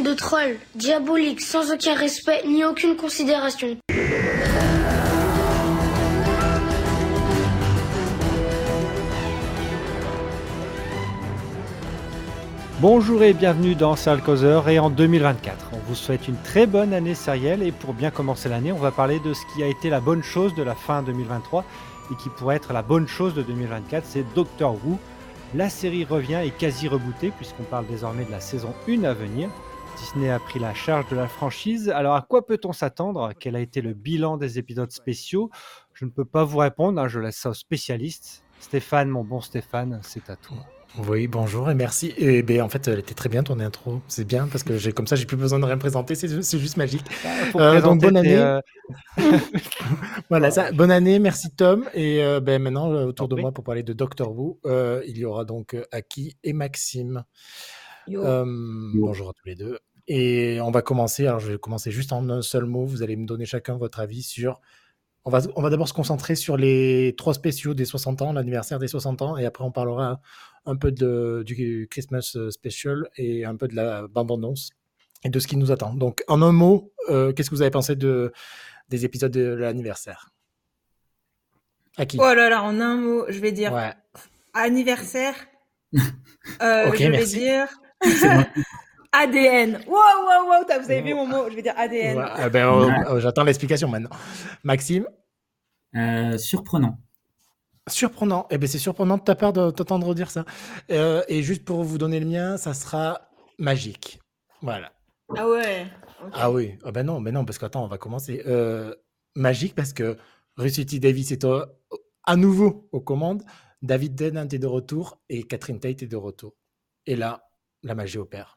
de trolls, diaboliques, sans aucun respect ni aucune considération. Bonjour et bienvenue dans Serial Causeur et en 2024. On vous souhaite une très bonne année sérielle et pour bien commencer l'année, on va parler de ce qui a été la bonne chose de la fin 2023 et qui pourrait être la bonne chose de 2024, c'est Doctor Who. La série revient et quasi rebootée puisqu'on parle désormais de la saison 1 à venir. Disney a pris la charge de la franchise. Alors à quoi peut-on s'attendre? Quel a été le bilan des épisodes spéciaux? Je ne peux pas vous répondre, hein, je laisse ça aux spécialistes. Stéphane, mon bon Stéphane, c'est à toi. Oui, bonjour et merci. Et ben, en fait, elle était très bien ton intro. C'est bien parce que j'ai comme ça, j'ai plus besoin de rien présenter. C'est juste magique. Euh, donc bonne année. Euh, voilà, ça. Bonne année. Merci Tom. Et euh, ben maintenant, autour de moi pour parler de Doctor Who, il y aura donc Aki et Maxime. Bonjour à tous les deux. Et on va commencer. Alors, je vais commencer juste en un seul mot. Vous allez me donner chacun votre avis sur on va, on va d'abord se concentrer sur les trois spéciaux des 60 ans, l'anniversaire des 60 ans, et après on parlera un peu de, du Christmas Special et un peu de la bande-annonce et de ce qui nous attend. Donc, en un mot, euh, qu'est-ce que vous avez pensé de, des épisodes de l'anniversaire? À qui? Oh là là, en un mot, je vais dire anniversaire. euh, je vais dire ADN. Wow, wow, wow, vous avez vu mon mot Je vais dire ADN. Eh ben, oh, oh, j'attends l'explication maintenant. Maxime euh, Surprenant. Surprenant. Eh ben, c'est surprenant de ta part de t'entendre dire ça. Euh, et juste pour vous donner le mien, ça sera magique. Voilà. Ah ouais. Ah oui. Ah ben non, ben non, parce qu'attends, on va commencer. Euh, magique parce que Russity Davis est à nouveau aux commandes. David Tennant est de retour et Catherine Tate est de retour. Et là, la magie opère.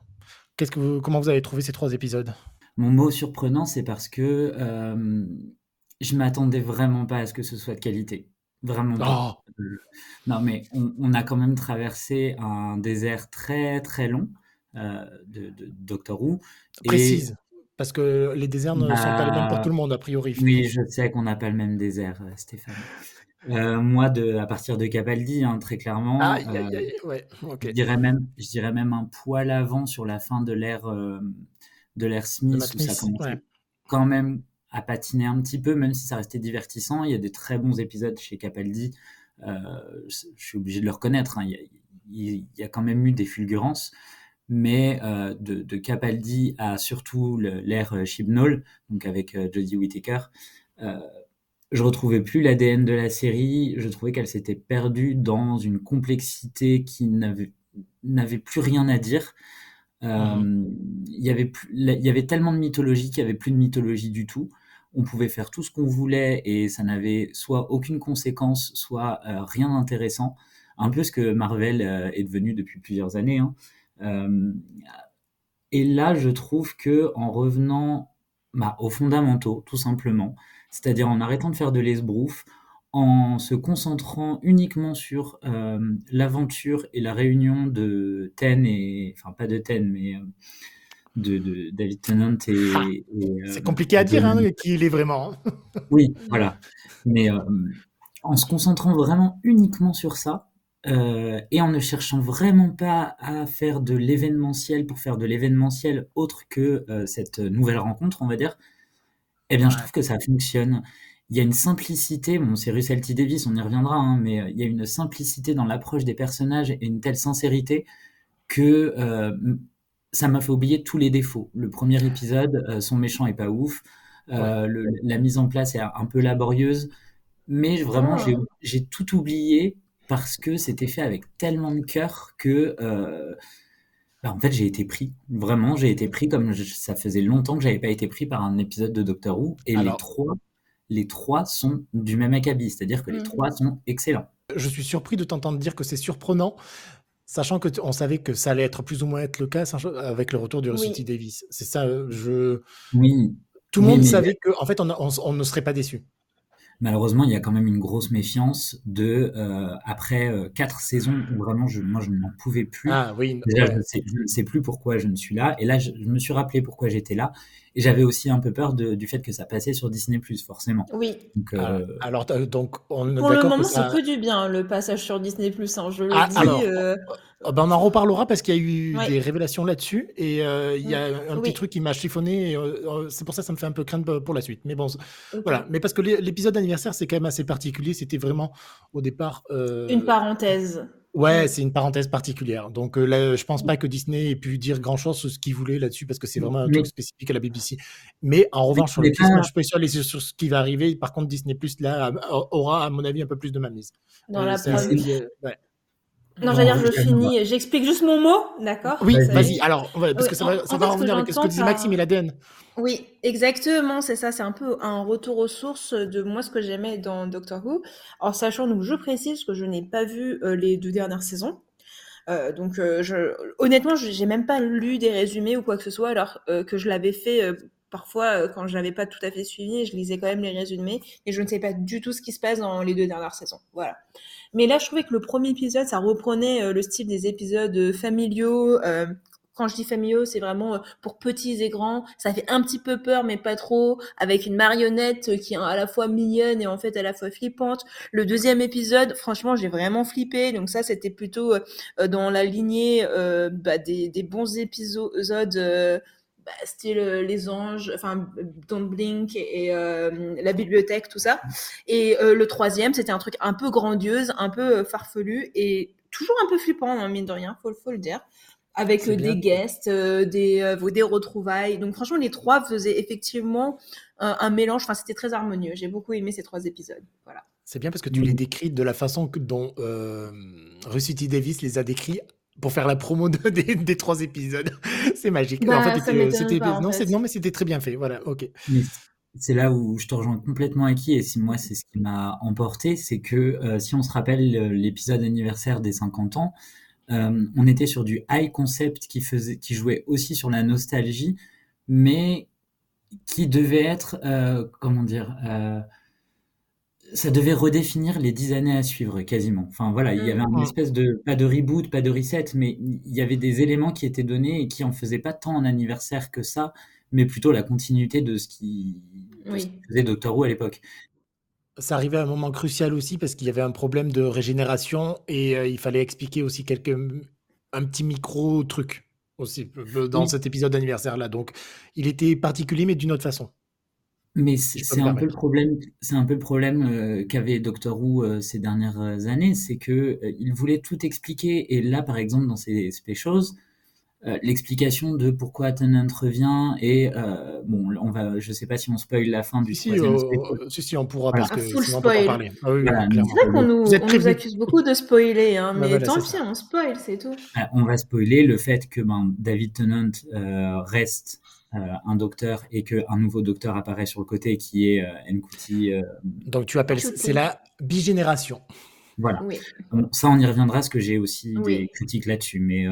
Qu'est-ce que vous, comment vous avez trouvé ces trois épisodes? Mon mot surprenant, c'est parce que euh, je m'attendais vraiment pas à ce que ce soit de qualité. Vraiment pas. Oh. non, mais on, a quand même traversé un désert très très long euh, de, de, Doctor Who. Précise. Parce que les déserts ne sont pas les mêmes pour bah, tout le monde, a priori. Oui, je sais qu'on n'a pas le même désert, euh, Stéphane. Euh, moi, de, à partir de Capaldi, hein, très clairement, ah, ouais, je, dirais même, je dirais même un poil avant sur la fin de l'ère de l'ère Smith, où ça commençait quand même à patiner un petit peu, même si ça restait divertissant. Il y a des très bons épisodes chez Capaldi. Euh, je suis obligé de le reconnaître. Hein. Il, y a, quand même eu des fulgurances. Mais euh, de, Capaldi à surtout l'ère Chibnall, donc avec euh, Jodie Whittaker, je retrouvais plus l'ADN de la série. Je trouvais qu'elle s'était perdue dans une complexité qui n'avait plus rien à dire. Mmh. Il y avait il y avait tellement de mythologie qu'il y avait plus de mythologie du tout on pouvait faire tout ce qu'on voulait et ça n'avait soit aucune conséquence, soit euh, rien d'intéressant. Un peu ce que Marvel euh, est devenu depuis plusieurs années. Hein. Euh, et là, je trouve que en revenant bah, aux fondamentaux, tout simplement, c'est-à-dire en arrêtant de faire de l'esbrouf, en se concentrant uniquement sur l'aventure et la réunion de Ten et enfin pas de Ten mais de, David Tennant et. Ah, euh, c'est compliqué à dire hein, qui il est vraiment. Oui, voilà. Mais euh, en se concentrant vraiment uniquement sur ça euh, et en ne cherchant vraiment pas à faire de l'événementiel pour faire de l'événementiel autre que cette nouvelle rencontre, on va dire, eh bien, je trouve que ça fonctionne. Il y a une simplicité, bon, c'est Russell T. Davis, on y reviendra, hein, mais il y a une simplicité dans l'approche des personnages et une telle sincérité que ça m'a fait oublier tous les défauts. Le premier épisode, euh, son méchant est pas ouf. Euh, la mise en place est un peu laborieuse. Mais vraiment, ah. j'ai tout oublié parce que c'était fait avec tellement de cœur que. Euh, bah, en fait, j'ai été pris. Vraiment, j'ai été pris comme ça faisait longtemps que j'avais pas été pris par un épisode de Doctor Who. Et les trois, les trois sont du même acabit, c'est-à-dire que les mmh. trois sont excellents. Je suis surpris de t'entendre dire que c'est surprenant Sachant que on savait que ça allait être plus ou moins être le cas avec le retour du City Davis. C'est ça, euh, je. Oui. Tout le monde savait qu'en en fait, on, ne serait pas déçu. Malheureusement, il y a quand même une grosse méfiance de euh, après euh, quatre saisons où vraiment, je, moi, je n'en pouvais plus. Ah oui. je, ne sais, plus pourquoi je ne suis là. Et là, je, me suis rappelé pourquoi j'étais là. Et j'avais aussi un peu peur du fait que ça passait sur Disney+, forcément. Oui. Donc, euh, alors, donc on Pour le moment, c'est que du bien, le passage sur Disney+, hein, je le ah, dis. Euh, oh, ben on en reparlera parce qu'il y a eu des révélations là-dessus et il y a un petit truc qui m'a chiffonné. c'est pour ça que ça me fait un peu craindre pour la suite. Mais bon, voilà. Mais parce que l'épisode d'anniversaire, c'est quand même assez particulier. C'était vraiment au départ. Une parenthèse. Ouais, c'est une parenthèse particulière. Donc euh, là, je pense pas que Disney ait pu dire grand chose sur ce qu'il voulait là-dessus parce que c'est vraiment un truc spécifique à la BBC. Mais en revanche, sur le je peux sur, sur ce qui va arriver. Par contre, Disney Plus là aura, à mon avis, un peu plus de mainmise. Dans euh, la ouais. Non, j'allais dire, je finis. J'explique juste mon mot, d'accord Oui, vas-y. Alors, parce que ça va, ça va revenir avec ce que disait Maxime et l'ADN. Oui, exactement, c'est ça. C'est un peu un retour aux sources de moi ce que j'aimais dans Doctor Who. En sachant, donc, je précise que je n'ai pas vu euh, les deux dernières saisons. Euh, donc, euh, je, honnêtement, j'ai même pas lu des résumés ou quoi que ce soit, alors que je l'avais fait parfois quand je n'avais pas tout à fait suivi, je lisais quand même les résumés et je ne sais pas du tout ce qui se passe dans les deux dernières saisons. Voilà. Mais là, je trouvais que le premier épisode, ça reprenait euh, le style des épisodes euh, familiaux. Euh, quand je dis familiaux, c'est vraiment pour petits et grands. Ça fait un petit peu peur, mais pas trop, avec une marionnette qui est à la fois mignonne et en fait à la fois flippante. Le deuxième épisode, franchement, j'ai vraiment flippé. Donc ça, c'était plutôt dans la lignée bah, des, bons épisodes bah, style euh, les anges, enfin Don't Blink et euh, la bibliothèque, tout ça. Et euh, le troisième, c'était un truc un peu grandiose, un peu farfelu et toujours un peu flippant, hein, mine de rien, faut, faut le dire avec des guests, des, des retrouvailles. Donc franchement, les trois faisaient effectivement un mélange. Enfin, c'était très harmonieux. J'ai beaucoup aimé ces trois épisodes. Voilà. C'est bien parce que tu les décris de la façon que, dont T. Davis les a décrits pour faire la promo des, trois épisodes. c'est magique. en bah, fait, c'était, non, non, mais c'était très bien fait. Voilà, ok. c'est là où je te rejoins complètement qui et si moi c'est ce qui m'a emporté, c'est que euh, si on se rappelle euh, l'épisode anniversaire des 50 ans, euh, on était sur du high concept qui faisait, qui jouait aussi sur la nostalgie, mais qui devait être, comment dire, ça devait redéfinir les dix années à suivre quasiment. Enfin voilà, il y avait une espèce de pas de reboot, pas de reset, mais il y avait des éléments qui étaient donnés et qui en faisaient pas tant un anniversaire que ça, mais plutôt la continuité de ce qui, faisait Doctor Who à l'époque. Ça arrivait à un moment crucial aussi parce qu'il y avait un problème de régénération et euh, il fallait expliquer aussi quelques un petit micro truc aussi euh, dans cet épisode d'anniversaire là. Donc il était particulier mais d'une autre façon. Mais c'est un peu le problème, c'est un peu le problème euh, qu'avait Doctor Who euh, ces dernières années, c'est que euh, il voulait tout expliquer. Et là, par exemple, dans ces specials, l'explication de pourquoi Tennant revient et bon, on va, je sais pas si on spoil la fin du si, troisième si, si, on pourra parce que sinon on peut pas parler. Ah, oui, c'est vrai qu'on nous, on nous accuse beaucoup de spoiler, hein, bah mais tant pis, on spoil, c'est tout. on va spoiler le fait que ben, David Tennant reste euh, un docteur et qu'un nouveau docteur apparaît sur le côté qui est euh, Nkuti. Euh, Donc tu appelles, c'est la bigénération. Voilà. ça, on y reviendra, parce que j'ai aussi des critiques là-dessus. Mais,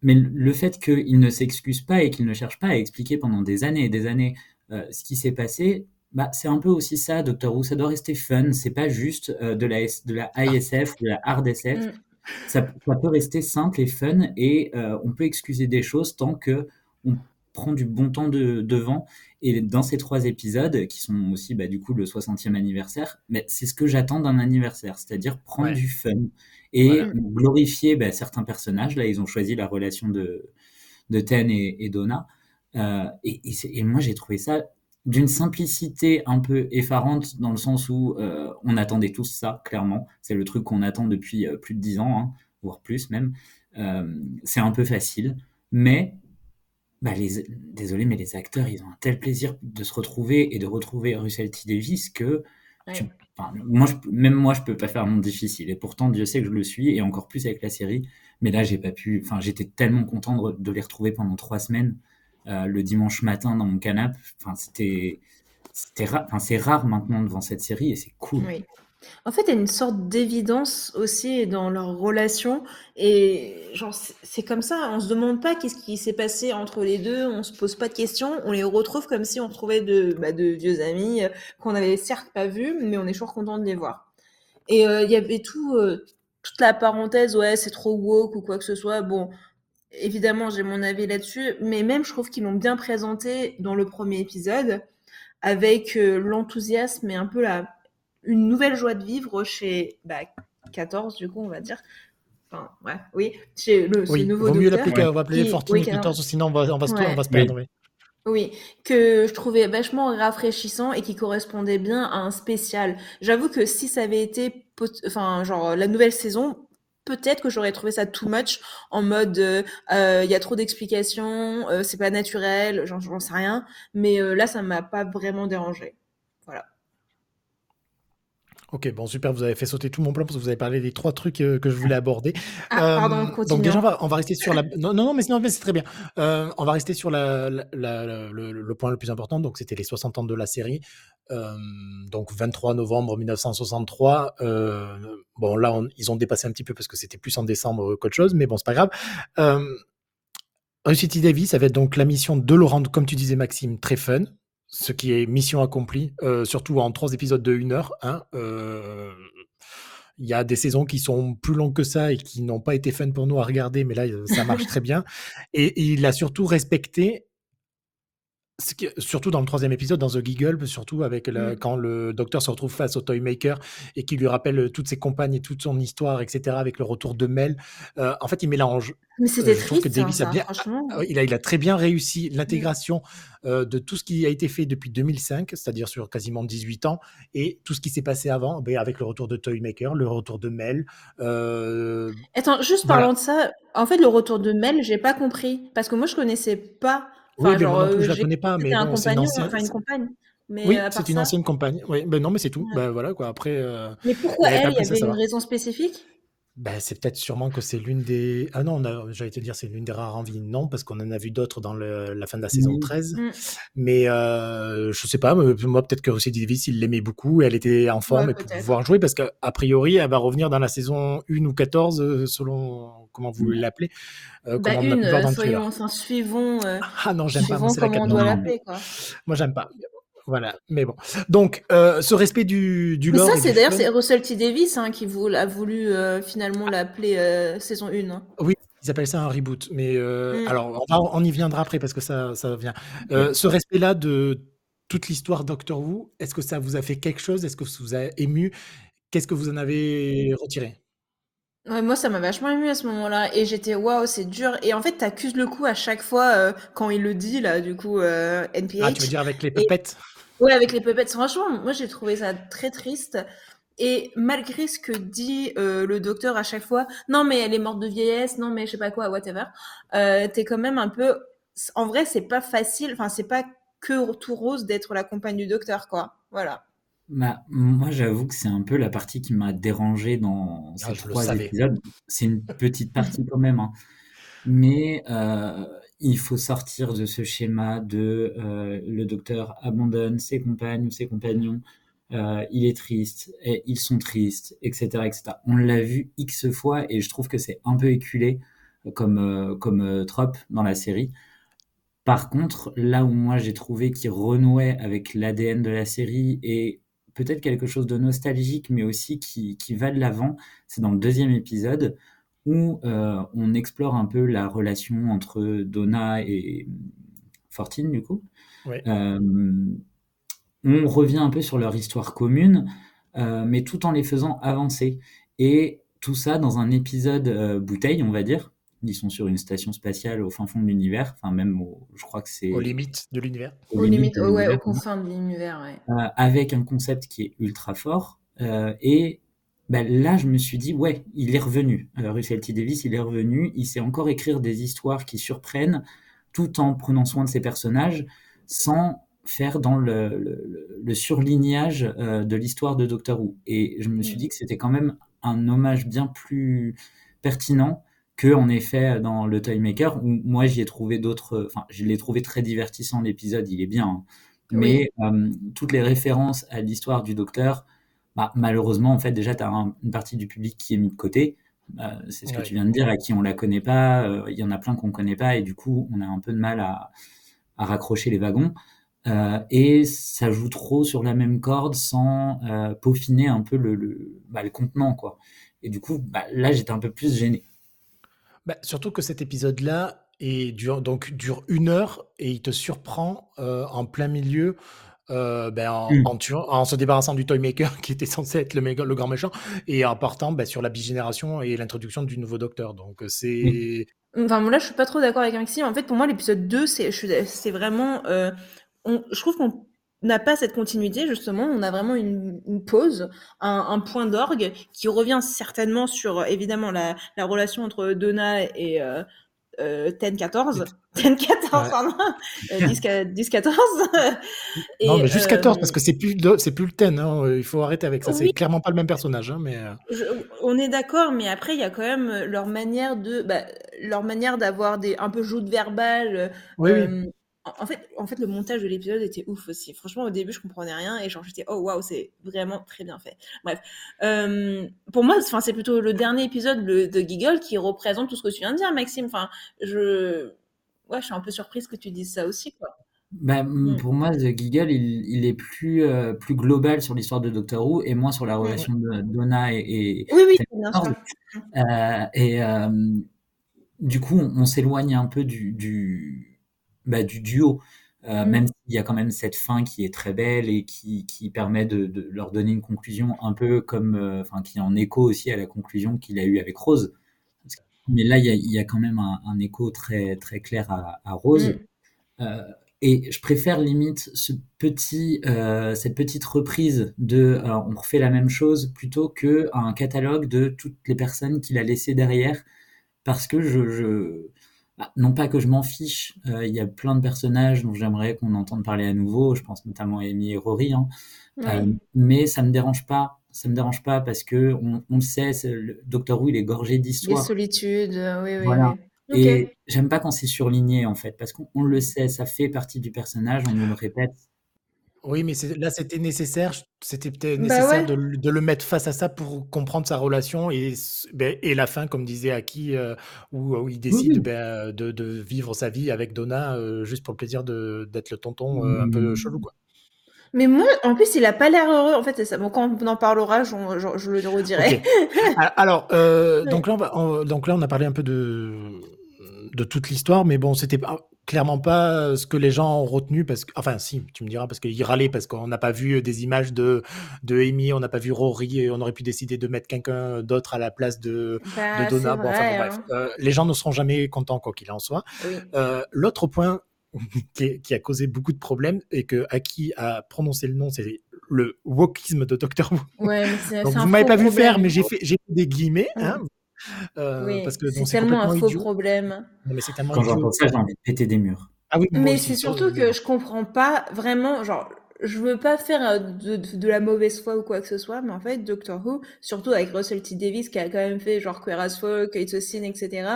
mais le fait qu'il ne s'excuse pas et qu'il ne cherche pas à expliquer pendant des années et des années ce qui s'est passé, bah, c'est un peu aussi ça, Docteur Who. Ça doit rester fun. C'est pas juste de, la, de la ISF, de la hard SF. Mm. Ça, ça, peut rester simple et fun et on peut excuser des choses tant que on prend du bon temps de, devant. Et dans ces trois épisodes, qui sont aussi bah, du coup le 60e anniversaire, mais c'est ce que j'attends d'un anniversaire, c'est-à-dire prendre du fun et glorifier bah, certains personnages. Là, ils ont choisi la relation de, de Ten et, Donna. Euh, et, et, moi, j'ai trouvé ça d'une simplicité un peu effarante dans le sens où euh, on attendait tous ça, clairement. C'est le truc qu'on attend depuis euh, plus de dix ans, hein, voire plus même. c'est un peu facile, mais bah les, désolé, mais les acteurs, ils ont un tel plaisir de se retrouver et de retrouver Russell T. Davis que moi, même moi, je peux pas faire un monde difficile. Et pourtant, Dieu sait que je le suis, et encore plus avec la série. Mais là, j'ai pas pu. Enfin, j'étais tellement content de, les retrouver pendant trois semaines euh, le dimanche matin dans mon canapé. Enfin, c'était, c'était c'est rare maintenant devant cette série, et c'est cool. En fait, il y a une sorte d'évidence aussi dans leur relation et genre c'est comme ça, on se demande pas qu'est-ce qui s'est passé entre les deux, on se pose pas de questions, on les retrouve comme si on retrouvait de, bah, de vieux amis euh, qu'on avait certes pas vus, mais on est toujours content de les voir. Et euh, il y avait tout, euh, toute la parenthèse, ouais, c'est trop woke ou quoi que ce soit. Bon, évidemment, j'ai mon avis là-dessus, mais même je trouve qu'ils l'ont bien présenté dans le premier épisode, avec l'enthousiasme et un peu la, une nouvelle joie de vivre chez bah, 14, du coup, on va dire. Enfin, ouais, oui, chez le oui, nouveau vaut mieux l'appeler, on va appeler 14, sinon on va, on va, se, on va se perdre. Oui. Oui, que je trouvais vachement rafraîchissant et qui correspondait bien à un spécial. J'avoue que si ça avait été, enfin, genre la nouvelle saison, peut-être que j'aurais trouvé ça too much en mode euh, euh, il y a trop d'explications, euh, c'est pas naturel, j'en sais rien. Mais là, ça m'a pas vraiment dérangé. Voilà. Ok, bon, super, vous avez fait sauter tout mon plan parce que vous avez parlé des trois trucs que je voulais aborder. Ah, pardon, continue. Donc déjà, on va, rester sur la... Non, non, mais, mais c'est très bien. on va rester sur la, le, point le plus important, donc c'était les 60 ans de la série. donc 23 novembre 1963. bon, là, ils ont dépassé un petit peu parce que c'était plus en décembre qu'autre chose, mais bon, c'est pas grave. Euh, City Davis, ça va être donc la mission de Laurent, comme tu disais, Maxime, très fun ce qui est mission accomplie, euh, surtout en trois épisodes de 1 heure. Hein, euh, il y a des saisons qui sont plus longues que ça et qui n'ont pas été fun pour nous à regarder, mais là, ça marche très bien. et, il a surtout respecté surtout dans le troisième épisode, dans The Giggle, surtout avec mmh. quand le docteur se retrouve face au Toymaker et qui lui rappelle euh, toutes ses compagnes et toute son histoire, etc., avec le retour de Mel. Euh, en fait, il mélange. Mais c'était euh, triste, que hein, a bien, ah il, a, il a très bien réussi l'intégration de tout ce qui a été fait depuis 2005, c'est-à-dire sur quasiment 18 ans, et tout ce qui s'est passé avant, ben, avec le retour de Toymaker, le retour de Mel. Attends, juste parlant de ça, en fait, le retour de Mel, j'ai pas compris, parce que moi, je connaissais pas oui, mais genre, je la connais pas, mais bon, c'est une ancienne. Enfin, une compagne. Mais oui, c'est une ancienne compagne. Oui, ben non, mais c'est tout. Ouais. Ben voilà quoi. Après. Euh, mais pourquoi elle Il y avait une raison spécifique? Ben, c'est peut-être sûrement que c'est l'une des. Ah non, j'allais te dire c'est l'une des rares envies. Non, parce qu'on en a vu d'autres dans le, la fin de la saison 13. Mmh. Mais euh, je sais pas, moi peut-être que Russie Davis, il l'aimait beaucoup, elle était en forme ouais, et pour pouvoir jouer, parce qu'a priori, elle va revenir dans la saison 1 ou 14, euh, selon comment vous mmh. l'appelez. Euh, bah, une, euh, soyons, enfin, suivons. Euh, ah non, j'aime pas. Moi, comment on doit l'appeler, quoi. Moi, j'aime pas. Voilà, mais bon. Donc, euh, ce respect du, du mais ça, c'est d'ailleurs c'est Russell T Davis hein, qui vous, a voulu euh, finalement l'appeler euh, saison 1. Hein. Oui, ils appellent ça un reboot. Mais mm. alors, on, on, y viendra après parce que ça, ça vient. ce respect-là de toute l'histoire Doctor Who, est-ce que ça vous a fait quelque chose? Est-ce que ça vous a ému? Qu'est-ce que vous en avez retiré? Ouais, moi, ça m'a vachement ému à ce moment-là. Et j'étais, waouh, c'est dur. Et en fait, t'accuses le coup à chaque fois quand il le dit, là, du coup, NPH. Ah, tu veux dire avec les pupettes Ouais, avec les puppets. Franchement, moi, j'ai trouvé ça très triste. Et malgré ce que dit euh, le docteur à chaque fois, non mais elle est morte de vieillesse, non mais je sais pas quoi, whatever, euh, t'es quand même un peu. En vrai, c'est pas facile. Enfin, c'est pas que tout rose d'être la compagne du docteur, quoi. Voilà. Bah, moi, j'avoue que c'est un peu la partie qui m'a dérangé dans ah, ces trois épisodes. C'est une petite partie quand même, hein. mais euh, il faut sortir de ce schéma de euh, le docteur abandonne ses compagnes ou ses compagnons, euh, il est triste, et ils sont tristes, etc. etc. On l'a vu X fois et je trouve que c'est un peu éculé comme, euh, comme trope dans la série. Par contre, là où moi j'ai trouvé qu'il renouait avec l'ADN de la série et peut-être quelque chose de nostalgique, mais aussi qui, qui va de l'avant, c'est dans le deuxième épisode où euh, on explore un peu la relation entre Donna et Fortine, du coup. Euh, on revient un peu sur leur histoire commune, euh, mais tout en les faisant avancer. Et tout ça dans un épisode bouteille, on va dire. Ils sont sur une station spatiale au fin fond de l'univers, enfin même, je crois que c'est... Aux limites de l'univers. Aux, limites, ouais, aux confins de l'univers, ouais. avec un concept qui est ultra fort. et ben là, je me suis dit, ouais, il est revenu. Alors, Russell T. Davis, il est revenu. Il sait encore écrire des histoires qui surprennent, tout en prenant soin de ses personnages, sans faire dans le, le, surlignage euh, de l'histoire de Doctor Who. Et je me suis mm. dit que c'était quand même un hommage bien plus pertinent que, en effet, dans le Toymaker, où moi, j'y ai trouvé d'autres. Enfin, je l'ai trouvé très divertissant, l'épisode, il est bien. Hein. Mais euh, toutes les références à l'histoire du Docteur bah, malheureusement, en fait, déjà, tu as une partie du public qui est mis de côté. Euh, c'est ce que tu viens de dire, à qui on la connaît pas. Euh, il y en a plein qu'on connaît pas, et du coup, on a un peu de mal à, à raccrocher les wagons. Euh, et ça joue trop sur la même corde sans peaufiner un peu le, le, bah, le, contenant, quoi. Et du coup, bah, là, j'étais un peu plus gêné. Bah, surtout que cet épisode-là dure, donc, dure une heure et il te surprend en plein milieu euh, ben, en, mmh. en, se débarrassant du Toymaker qui était censé être le, le grand méchant et en partant ben, sur la bigénération et l'introduction du nouveau docteur. Donc euh, c'est. Enfin, là, je suis pas trop d'accord avec Maxime. En fait, pour moi, l'épisode 2, c'est vraiment. Euh, je trouve qu'on n'a pas cette continuité, justement. On a vraiment une, pause, un, point d'orgue qui revient certainement sur, évidemment, la, la relation entre Donna et, euh, 10-14. 10-14, pardon. 10-14. non, mais juste 14, parce que c'est plus, c'est plus le 10. Hein. Il faut arrêter avec ça. C'est clairement pas le même personnage. Hein, mais... Euh. on est d'accord, mais après, il y a quand même leur manière de. Bah, leur manière d'avoir des un peu joutes verbales. Oui, oui. En fait, en fait, le montage de l'épisode était ouf aussi. Franchement, au début, je comprenais rien et genre j'étais oh waouh, c'est vraiment très bien fait. Bref, euh, pour moi, enfin c'est plutôt le dernier épisode de Giggle qui représente tout ce que tu viens de dire, Maxime. Enfin, je, ouais, je suis un peu surprise que tu dises ça aussi, quoi. Bah, mm. Pour moi, The Giggle, il, est plus, euh, plus global sur l'histoire de Doctor Who et moins sur la relation de Donna et. oui, oui, bien sûr. Euh, et du coup, on, on s'éloigne un peu du, du bah, du duo. Euh, mmh. Même s'il y a quand même cette fin qui est très belle et qui, qui permet de, de, leur donner une conclusion un peu comme, euh, enfin, qui est en écho aussi à la conclusion qu'il a eue avec Rose. Mais là, il y a, il y a quand même un, un, écho très, très clair à, à Rose. Mmh. Euh, et je préfère limite ce petit, cette petite reprise de on refait la même chose plutôt que un catalogue de toutes les personnes qu'il a laissées derrière parce que je, je bah, non pas que je m'en fiche, euh, il y a plein de personnages dont j'aimerais qu'on entende parler à nouveau, je pense notamment à Amy et Rory, hein. euh, mais ça me dérange pas, ça me dérange pas parce que on, le sait, le Docteur Who il est gorgé d'histoire. Les solitudes, euh, oui, oui. Voilà. Et j'aime pas quand c'est surligné en fait, parce qu'on le sait, ça fait partie du personnage, on nous le répète, oui, mais là, c'était nécessaire. C'était peut-être bah nécessaire de, le mettre face à ça pour comprendre sa relation et, ben, et la fin, comme disait Aki, euh, où, il décide ben, de, vivre sa vie avec Donna euh, juste pour le plaisir d'être le tonton euh, un peu chelou, quoi. Mais moi, en plus, il a pas l'air heureux. En fait, ça. Bon, quand on en parlera, je, je, le redirai. Alors, donc, là, on donc là, on a parlé un peu de, de toute l'histoire, mais bon, c'était clairement pas ce que les gens ont retenu parce que, enfin, si, tu me diras, parce qu'ils râlaient parce qu'on n'a pas vu des images de, de Amy, on n'a pas vu Rory et on aurait pu décider de mettre quelqu'un d'autre à la place de, bah, Donna. Bon, enfin, bref, hein. euh, les gens ne seront jamais contents, quoi qu'il en soit. Euh, l'autre point qui, a causé beaucoup de problèmes et que Aki a prononcé le nom, c'est le wokisme de Doctor Who. Ouais, Donc, vous m'avez pas vu faire, mais j'ai fait, j'ai des guillemets. Hein, euh, parce que c'est tellement un faux problème. mais c'est Quand j'entends ça, j'ai envie de péter des murs. Ah oui, mais c'est surtout que je comprends pas vraiment, genre, je veux pas faire euh, de, de, la mauvaise foi ou quoi que ce soit, mais en fait, Doctor Who, surtout avec Russell T Davis qui a quand même fait genre Queer as Folk, It's a Sin, etc.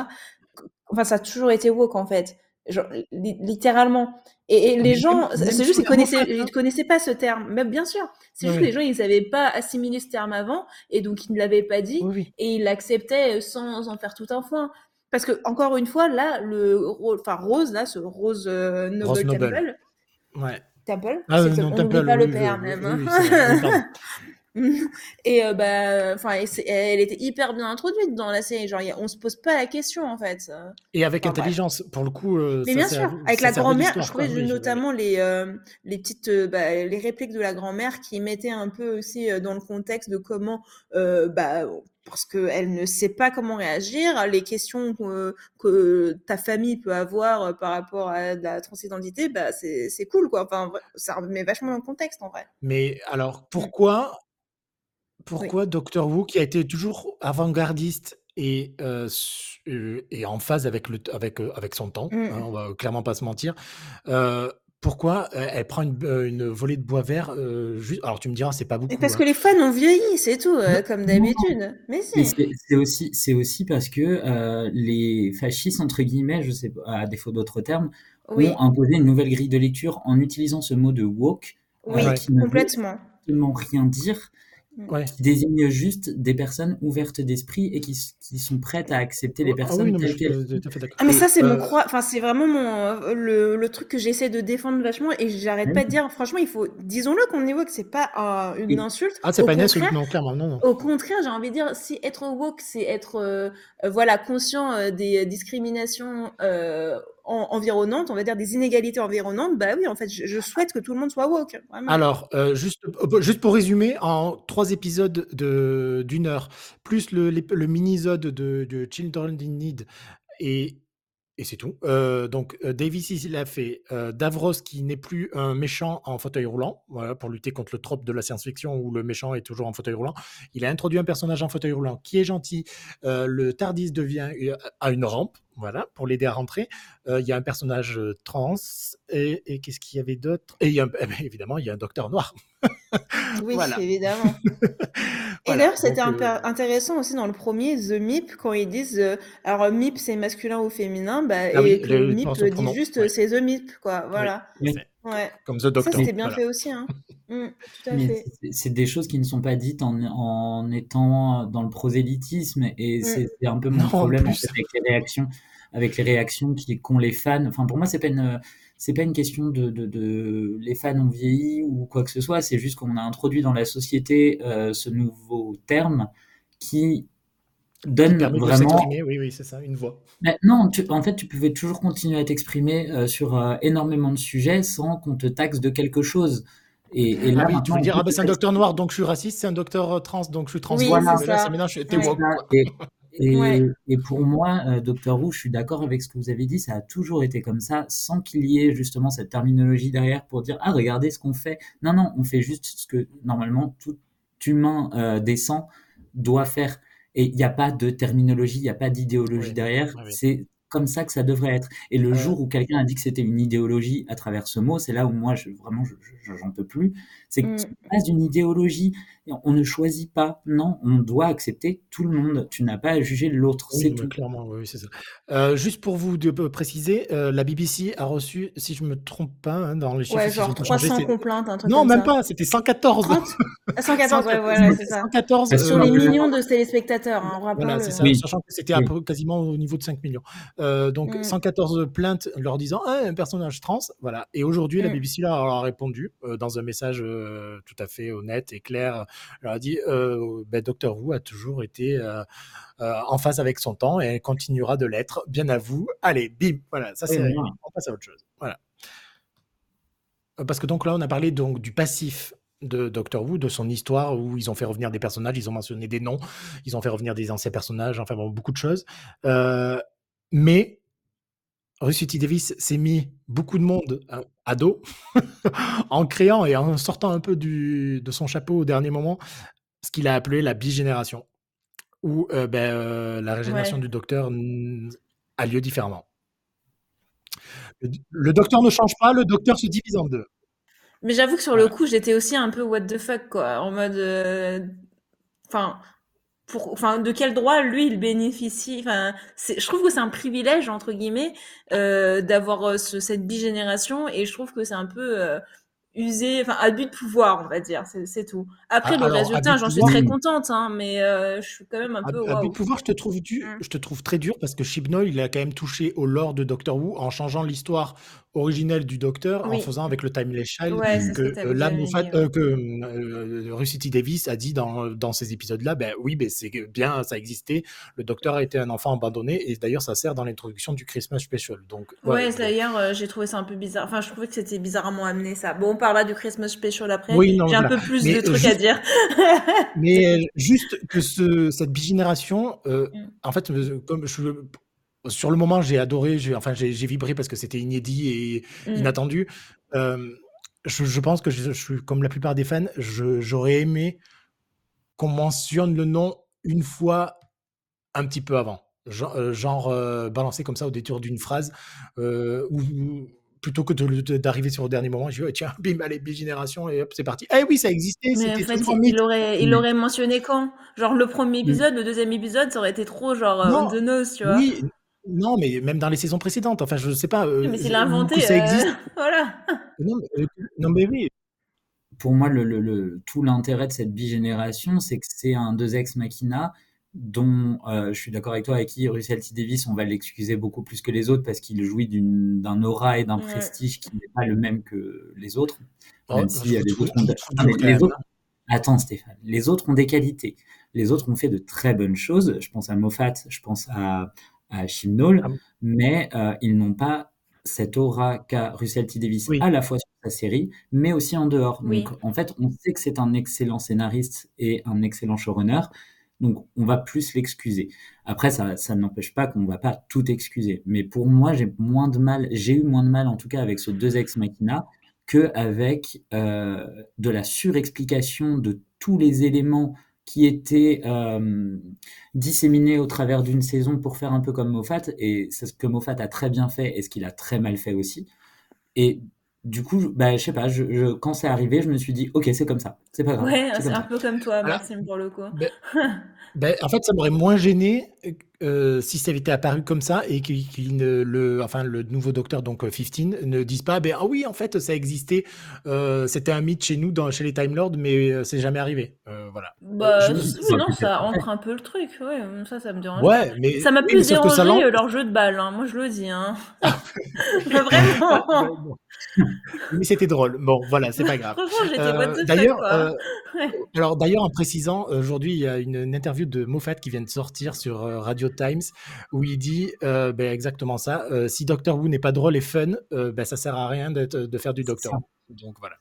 Enfin, ça a toujours été woke en fait genre, littéralement. Et, les gens, c'est juste qu'ils connaissaient, ils connaissaient pas ce terme. Mais bien sûr, c'est juste que les gens, ils n'avaient pas assimilé ce terme avant, et donc ils ne l'avaient pas dit, et ils l'acceptaient sans en faire tout un foin. Parce que encore une fois, là, le, enfin Rose, là, ce Rose euh, Noble Temple. Ouais. Temple. Ah, non, on Temple, pas le père même. Hein. et euh, bah enfin elle était hyper bien introduite dans la série. Genre on se pose pas la question en fait. Et avec intelligence pour le coup euh, mais bien sûr avec la grand-mère je trouvais notamment les euh, les petites bah, les répliques de la grand-mère qui mettaient un peu aussi dans le contexte de comment bah parce qu'elle ne sait pas comment réagir, les questions que, que, ta famille peut avoir par rapport à la transidentité, bah c'est cool quoi. Enfin, ça met vachement dans le contexte en vrai. Mais alors pourquoi pourquoi Doctor Who, qui a été toujours avant-gardiste et, euh, euh, et en phase avec, le, avec, euh, avec son temps, mmh. hein, on va clairement pas se mentir, pourquoi elle prend une, volée de bois vert juste... Alors tu me diras, c'est pas beaucoup. Parce que hein. les fans ont vieilli, c'est tout, comme d'habitude. Mais c'est aussi, c'est aussi parce que les fascistes, entre guillemets, je sais pas, à défaut d'autres termes, ont imposé une nouvelle grille de lecture en utilisant ce mot de woke. Oui, complètement. Veut rien dire mm. qui désigne juste des personnes ouvertes d'esprit et qui, qui, sont prêtes à accepter les ah personnes telles qu'elles Ah, mais ça, c'est mon croix. Enfin, c'est vraiment mon, le, le truc que j'essaie de défendre vachement et j'arrête pas de dire, franchement, il faut, disons-le qu'on évoque, c'est pas une insulte. Ah, c'est pas une insulte, non, clairement, non, non. Au contraire, j'ai envie de dire, si être woke, c'est être, euh, euh, voilà, conscient des discriminations, environnantes, on va dire des inégalités environnantes, bah oui, en fait, je, souhaite que tout le monde soit woke. Alors, euh, juste, euh, juste pour résumer, en trois épisodes d'une heure, plus le, le mini-sode de, de Children in Need et et c'est tout. Euh, donc, euh, Davis, il a fait euh, Davros, qui n'est plus un méchant en fauteuil roulant, voilà, pour lutter contre le trope de la science-fiction où le méchant est toujours en fauteuil roulant. Il a introduit un personnage en fauteuil roulant qui est gentil. le Tardis devient à une rampe, voilà, pour l'aider à rentrer. Il y a un personnage trans. Et, qu'est-ce qu'il y avait d'autre? Et eh ben, évidemment, il y a un docteur noir. oui, évidemment. Et d'ailleurs, c'était euh, intéressant aussi dans le premier, The MIP, quand ils disent. Euh, alors, MIP, c'est masculin ou féminin, bah, ah et le, MIP dit juste c'est The MIP, quoi. Voilà. Ouais. Comme The Doctor. Ça, c'était bien fait aussi. Hein. Mm, c'est des choses qui ne sont pas dites en, en étant dans le prosélytisme, et mm. c'est un peu mon problème avec les réactions, avec les réactions qu'ont les fans. Enfin, pour moi, c'est pas une c'est pas une question de, de, les fans ont vieilli ou quoi que ce soit, c'est juste qu'on a introduit dans la société euh, ce nouveau terme qui donne vraiment. oui, oui, c'est ça, une voix. non, en fait, tu pouvais toujours continuer à t'exprimer euh, sur euh, énormément de sujets sans qu'on te taxe de quelque chose. Et, et là, ah tu veux dire, ah, bah, c'est un docteur noir, donc je suis raciste, c'est un docteur trans, donc je suis trans. voilà, mais là, ça mélange, t'es woke. Et, pour moi, euh, Docteur Who, je suis d'accord avec ce que vous avez dit, ça a toujours été comme ça, sans qu'il y ait justement cette terminologie derrière pour dire ah regardez ce qu'on fait. Non non, on fait juste ce que normalement tout humain euh, décent doit faire. Et il n'y a pas de terminologie, il n'y a pas d'idéologie derrière. C'est comme ça que ça devrait être. Et le jour où quelqu'un a dit que c'était une idéologie à travers ce mot, c'est là où moi, je, vraiment, j'en peux plus. C'est que mmh. c'est pas une idéologie. On ne choisit pas. Non, on doit accepter tout le monde. Tu n'as pas à juger l'autre. c'est tout. Clairement, oui, c'est ça. Euh, juste pour vous de, préciser, euh, la BBC a reçu, si je me trompe pas, hein, dans les chiffres, ouais, genre 300 complaintes, un truc Non, même pas. C'était 114. 114, ouais, voilà, c'est ça. 114 sur les millions de téléspectateurs. Hein, voilà, c'est ça. Sachant que c'était quasiment au niveau de 5 millions. Euh, donc 114 mm. plaintes leur disant ah, un personnage trans, voilà. Et aujourd'hui, la mm. BBC leur a répondu dans un message tout à fait honnête et clair. Elle a dit ben, Docteur Who a toujours été en phase avec son temps et elle continuera de l'être. Bien à vous. Allez, bim, voilà, ça c'est On passe à autre chose. Voilà. Parce que donc là, on a parlé donc du passif de Doctor Who, de son histoire, où ils ont fait revenir des personnages, ils ont mentionné des noms, ils ont fait revenir des anciens personnages, enfin bon, beaucoup de choses. mais Russity Davis s'est mis beaucoup de monde à, dos en créant et en sortant un peu du, de son chapeau au dernier moment ce qu'il a appelé la bigénération, où euh, ben, euh, la régénération du docteur a lieu différemment. Le, docteur ne change pas, le docteur se divise en deux. Mais j'avoue que sur le coup, j'étais aussi un peu what the fuck, quoi, en mode. Euh, enfin, enfin, de quel droit lui il bénéficie Enfin, je trouve que c'est un privilège entre guillemets euh, d'avoir euh, cette bigénération et je trouve que c'est un peu euh, usé, enfin abus de pouvoir, on va dire, c'est tout. Après ah, le résultat, j'en suis très contente, hein, mais je suis quand même un peu. Abus de pouvoir, je te trouve dur, mmh. je te trouve très dur parce que Chibnall, il a quand même touché au lore de Doctor Who en changeant l'histoire originel du Docteur en faisant avec le Timeless Child que, euh, là, euh, que euh, Russity Davis a dit dans, dans ces épisodes-là, ben oui, ben c'est bien, ça existait. Le Docteur a été un enfant abandonné et d'ailleurs ça sert dans l'introduction du Christmas Special. Donc ouais, d'ailleurs j'ai trouvé ça un peu bizarre. Enfin, je trouvais que c'était bizarrement amené ça. Bon, on parlera du Christmas Special après. Oui, j'ai un peu plus de trucs à dire. mais juste que ce, cette bigénération, mm. en fait, comme je sur le moment, j'ai adoré, j'ai enfin, j'ai vibré parce que c'était inédit et mmh. inattendu. je pense que je suis comme la plupart des fans, j'aurais aimé qu'on mentionne le nom une fois un petit peu avant. genre, balancer comme ça au détour d'une phrase, ou plutôt que d'arriver sur le dernier moment, je dis: «tiens, bim, allez, bigénération et hop, c'est parti». Eh oui, ça existait, Mais en fait, il mmh. l'aurait mentionné quand? Genre le premier mmh. épisode, le deuxième épisode, ça aurait été trop genre, on the nose, tu vois? oui. Non, mais même dans les saisons précédentes, enfin, je sais pas. mais s'il a inventé, ça existe. voilà. Non, mais, non, mais oui. pour moi, le, tout l'intérêt de cette bigénération, c'est que c'est un deux ex machina dont euh, je suis d'accord avec toi, avec qui Russell T. Davis, on va l'excuser beaucoup plus que les autres parce qu'il jouit d'un aura et d'un prestige qui n'est pas le même que les autres. Oh, les autres, Attends Stéphane, les autres ont des qualités. Les autres ont fait de très bonnes choses. Je pense à Moffat, je pense à, à Chimnall, ah mais euh, ils n'ont pas cette aura qu'a Russell T. Davis à la fois sur sa série, mais aussi en dehors. Donc, en fait, on sait que c'est un excellent scénariste et un excellent showrunner, donc on va plus l'excuser. Après, ça, ça n'empêche pas qu'on ne va pas tout excuser. Mais pour moi, j'ai moins de mal, j'ai eu moins de mal en tout cas avec ce deux ex machina que avec euh, de la surexplication de tous les éléments qui étaient euh, disséminés au travers d'une saison pour faire un peu comme Moffat. Et c'est ce que Moffat a très bien fait et ce qu'il a très mal fait aussi. Et du coup, bah, je sais pas, quand c'est arrivé, je me suis dit, ok, c'est comme ça, c'est pas grave. Ouais, c'est un peu comme toi, Maxime, pour le coup. Ben, ben, en fait, ça m'aurait moins gêné euh, si ça avait été apparu comme ça et que le, enfin, le nouveau docteur, donc 15, euh, ne dise pas, ben, ah oui, en fait, ça existait, euh, c'était un mythe chez nous, dans, chez les Time Lords, mais c'est jamais arrivé. voilà. Bah, non, ça ancre un peu le truc, ouais, ça, ça me dérange. Ouais, mais. Ça m'a plus dérangé leur jeu de balle, hein. moi je le dis. Hein. Vraiment. mais c'était drôle. Bon, voilà, c'est pas grave. D'ailleurs, alors d'ailleurs, en précisant, aujourd'hui, il y a une, une, interview de Moffat qui vient de sortir sur Radio Times où il dit euh, ben, exactement ça. Euh, si Doctor Who n'est pas drôle et fun, euh, ben, ça sert à rien de faire du Doctor Who. Donc voilà.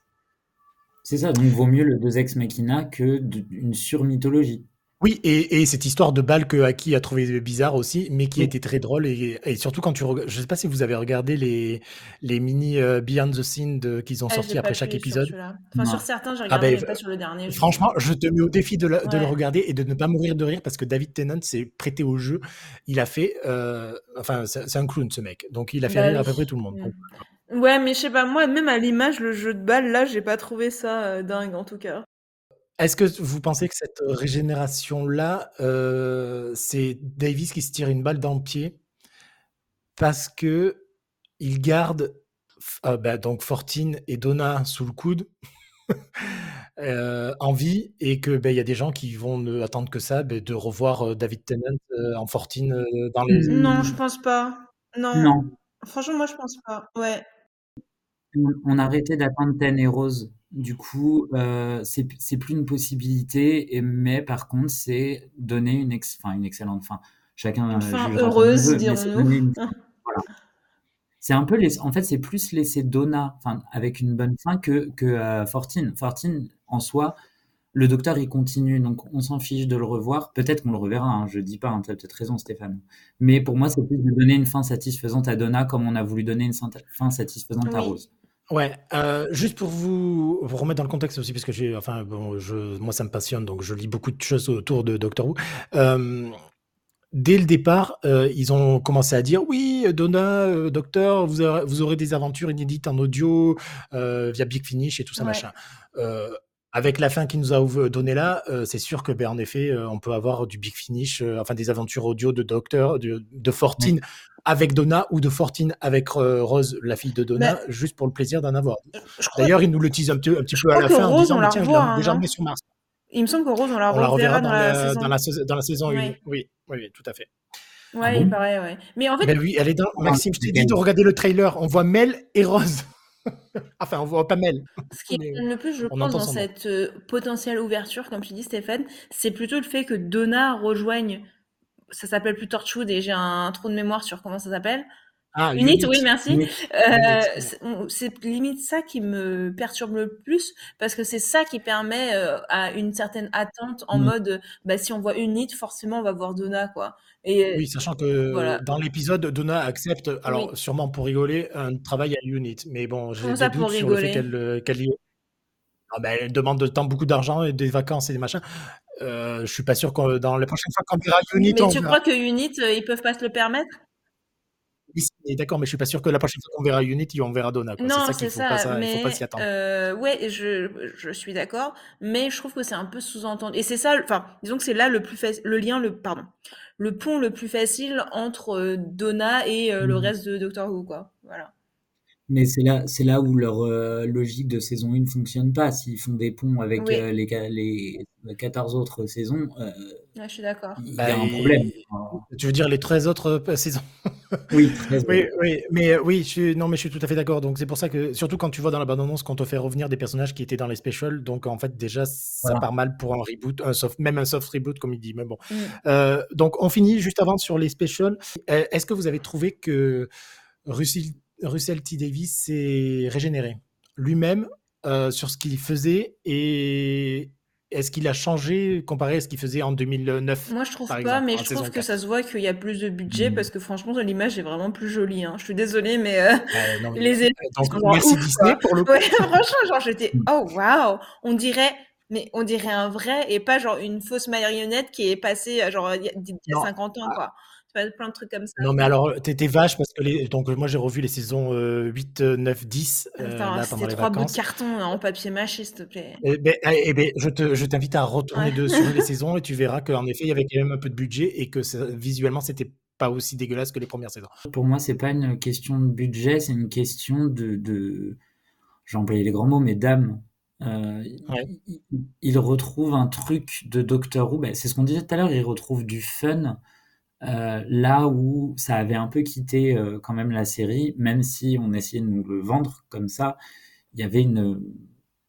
C'est ça, donc vaut mieux le deux ex machina que une surmythologie. Oui, et, et, cette histoire de balle que Aki a trouvé bizarre aussi, mais qui était très drôle et, et surtout quand tu regardes, je sais pas si vous avez regardé les les mini euh, behind the scenes qu'ils ont ah, sortis après chaque épisode. Sur enfin sur certains j'ai ah, regardé, ben, mais pas sur le dernier. Franchement, je te mets au défi de, de, le regarder et de ne pas mourir de rire parce que David Tennant s'est prêté au jeu. Il a fait, euh, enfin c'est un clown ce mec, donc il a fait bah rire à peu près tout le monde. Mm. Ouais, mais je sais pas, moi même à l'image, le jeu de balle là, j'ai pas trouvé ça euh, dingue en tout cas. Est-ce que vous pensez que cette régénération-là, euh, c'est Davis qui se tire une balle dans le pied parce que il garde euh, bah, donc Fortine et Donna sous le coude euh, en vie et que bah, il y a des gens qui vont ne attendre que ça, bah, de revoir David Tennant en Fortine dans les. Non, je pense pas. Non. non. Franchement, moi je pense pas. Ouais. On a arrêté d'attendre Ten et Rose du coup, euh, c'est c'est plus une possibilité, et, mais par contre, c'est donner une, ex, une excellente fin. Chacun une fin heureuse, dirons-nous. C'est un peu les, en fait, c'est plus laisser Donna, enfin, avec une bonne fin que que euh, Fortine. Fortine, en soi, le docteur il continue, donc on s'en fiche de le revoir. Peut-être qu'on le reverra, hein, je dis pas, hein, tu as peut-être raison, Stéphane. Mais pour moi, c'est plus de donner une fin satisfaisante à Donna comme on a voulu donner une fin satisfaisante à Rose. Ouais, euh, juste pour vous, vous remettre dans le contexte aussi, parce que j'ai, enfin, bon, je, moi ça me passionne, donc je lis beaucoup de choses autour de Doctor Who. Euh, dès le départ, euh, ils ont commencé à dire oui, Donna, Docteur, vous aurez, vous aurez des aventures inédites en audio via Big Finish et tout ça, machin. Euh, avec la fin qu'il nous a donné là, euh, c'est sûr que, ben, en effet, euh, on peut avoir du big finish, euh, enfin des aventures audio de Docteur, de, de Fortine avec Donna ou de Fortine avec Rose, la fille de Donna, juste pour le plaisir d'en avoir. D'ailleurs, il nous le tease un, petit, un petit peu à la fin en disant, tiens, je l'ai déjà hein, sur Mars. Il me semble que Rose, on la, reverra, dans, la, saison. Dans, la, dans la saison 1. Oui. oui, oui, tout à fait. Ouais, ah il paraît, ouais. Mais en fait. Ben oui, elle est dans. Maxime, je t'ai dit de regarder le trailer. On voit Mel et Rose. enfin, on voit pas Mel. Ce qui est le plus, je pense, dans cette euh, potentielle ouverture, comme tu dis, Stéphane, c'est plutôt le fait que Donna rejoigne. Ça s'appelle plus Torchwood et j'ai un trou de mémoire sur comment ça s'appelle. Ah, Unit, oui, merci. Euh, c'est limite ça qui me perturbe le plus parce que c'est ça qui permet euh, à une certaine attente en mm. mode, bah, si on voit Unit, forcément on va voir Donna, quoi. Et, oui, sachant que dans l'épisode, Donna accepte, alors sûrement pour rigoler, un travail à Unit. Mais bon, j'ai des doutes sur le fait qu'elle euh, qu y. Ah, ben, elle demande de temps, beaucoup d'argent et des vacances et des machins. Euh, je suis pas sûr que dans les prochaines fois qu'on verra Unit. Mais tu crois que Unit, ils peuvent pas se le permettre? D'accord, mais je suis pas sûr que la prochaine fois qu'on verra Unity, on verra Donna. Non, c'est ça, ça, mais faut pas s'y attendre. Euh, ouais, je, je suis d'accord, mais je trouve que c'est un peu sous-entendu. Et c'est ça, enfin, disons que c'est là le plus le lien, le pardon, le pont le plus facile entre euh, Donna et euh, le mmh. reste de Doctor Who, quoi. Voilà. Mais c'est là, c'est là où leur euh, logique de saison 1 ne fonctionne pas. S'ils font des ponts avec euh, les, les 14 autres saisons, euh, je suis d'accord. Il y a un bah, problème. Tu veux dire les 13 autres saisons? Oui, oui, oui, mais oui, je suis, non, mais je suis tout à fait d'accord. Donc c'est pour ça que, surtout quand tu vois dans la bande-annonce qu'on te fait revenir des personnages qui étaient dans les specials, donc en fait déjà ça part mal pour un reboot, un soft, même un soft reboot comme il dit. Mais bon, mm. donc on finit juste avant sur les specials. Est-ce que vous avez trouvé que Russie Russell T. Davis s'est régénéré lui-même euh, sur ce qu'il faisait et est-ce qu'il a changé comparé à ce qu'il faisait en 2009 Moi, je trouve pas, mais je trouve que ça se voit qu'il y a plus de budget mmh. parce que franchement, l'image est vraiment plus jolie. Hein. Je suis désolée, mais euh, les éléments. merci Disney pour le coup. franchement, genre, j'étais mmh. oh waouh, on dirait. Mais on dirait un vrai et pas genre une fausse marionnette qui est passée genre il y a, 50 ans, quoi plein de trucs comme ça. Non, mais alors, t'étais vache parce que les... donc moi j'ai revu les saisons 8, 9, 10. c'était trois bouts de carton en papier mâché, s'il te plaît. Eh ben, eh, eh ben, je t'invite à retourner de, sur les saisons et tu verras qu'en effet, il y avait quand même un peu de budget et que visuellement, c'était pas aussi dégueulasse que les premières saisons. Pour moi, c'est pas une question de budget, c'est une question de. de... J'ai employé les grands mots, mais d'âme. Euh, il, retrouve un truc de Doctor Who, ben, c'est ce qu'on disait tout à l'heure, il retrouve du fun euh, là où ça avait un peu quitté euh, quand même la série, même si on essayait de nous le vendre comme ça, il y avait une,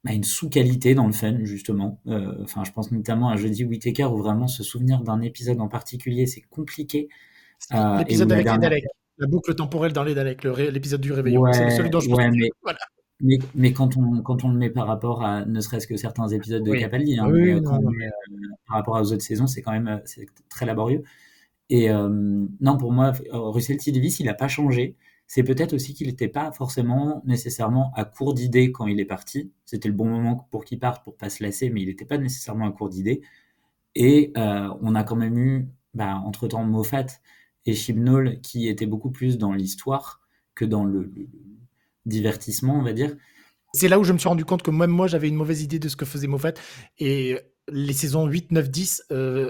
bah, une sous-qualité dans le fun, justement. Euh, enfin, je pense notamment à Jeudi Whittaker, où vraiment se souvenir d'un épisode en particulier, c'est compliqué. L'épisode avec les Daleks, la boucle temporelle dans les Daleks, l'épisode du réveillon. c'est celui dont je mais, mais, mais, quand, on, quand on le met par rapport à ne serait-ce que certains épisodes de Capaldi, hein, par rapport aux autres saisons, c'est quand même très laborieux. Et euh, non, pour moi, Russell T. Davis, il n'a pas changé. C'est peut-être aussi qu'il n'était pas forcément nécessairement à court d'idées quand il est parti. C'était le bon moment pour qu'il parte, pour pas se lasser, mais il n'était pas nécessairement à court d'idées. Et euh, on a quand même eu, bah, entre-temps, Moffat et Chibnall qui étaient beaucoup plus dans l'histoire que dans le, le, divertissement, on va dire. C'est là où je me suis rendu compte que même moi, j'avais une mauvaise idée de ce que faisait Moffat. Et les saisons 8, 9, 10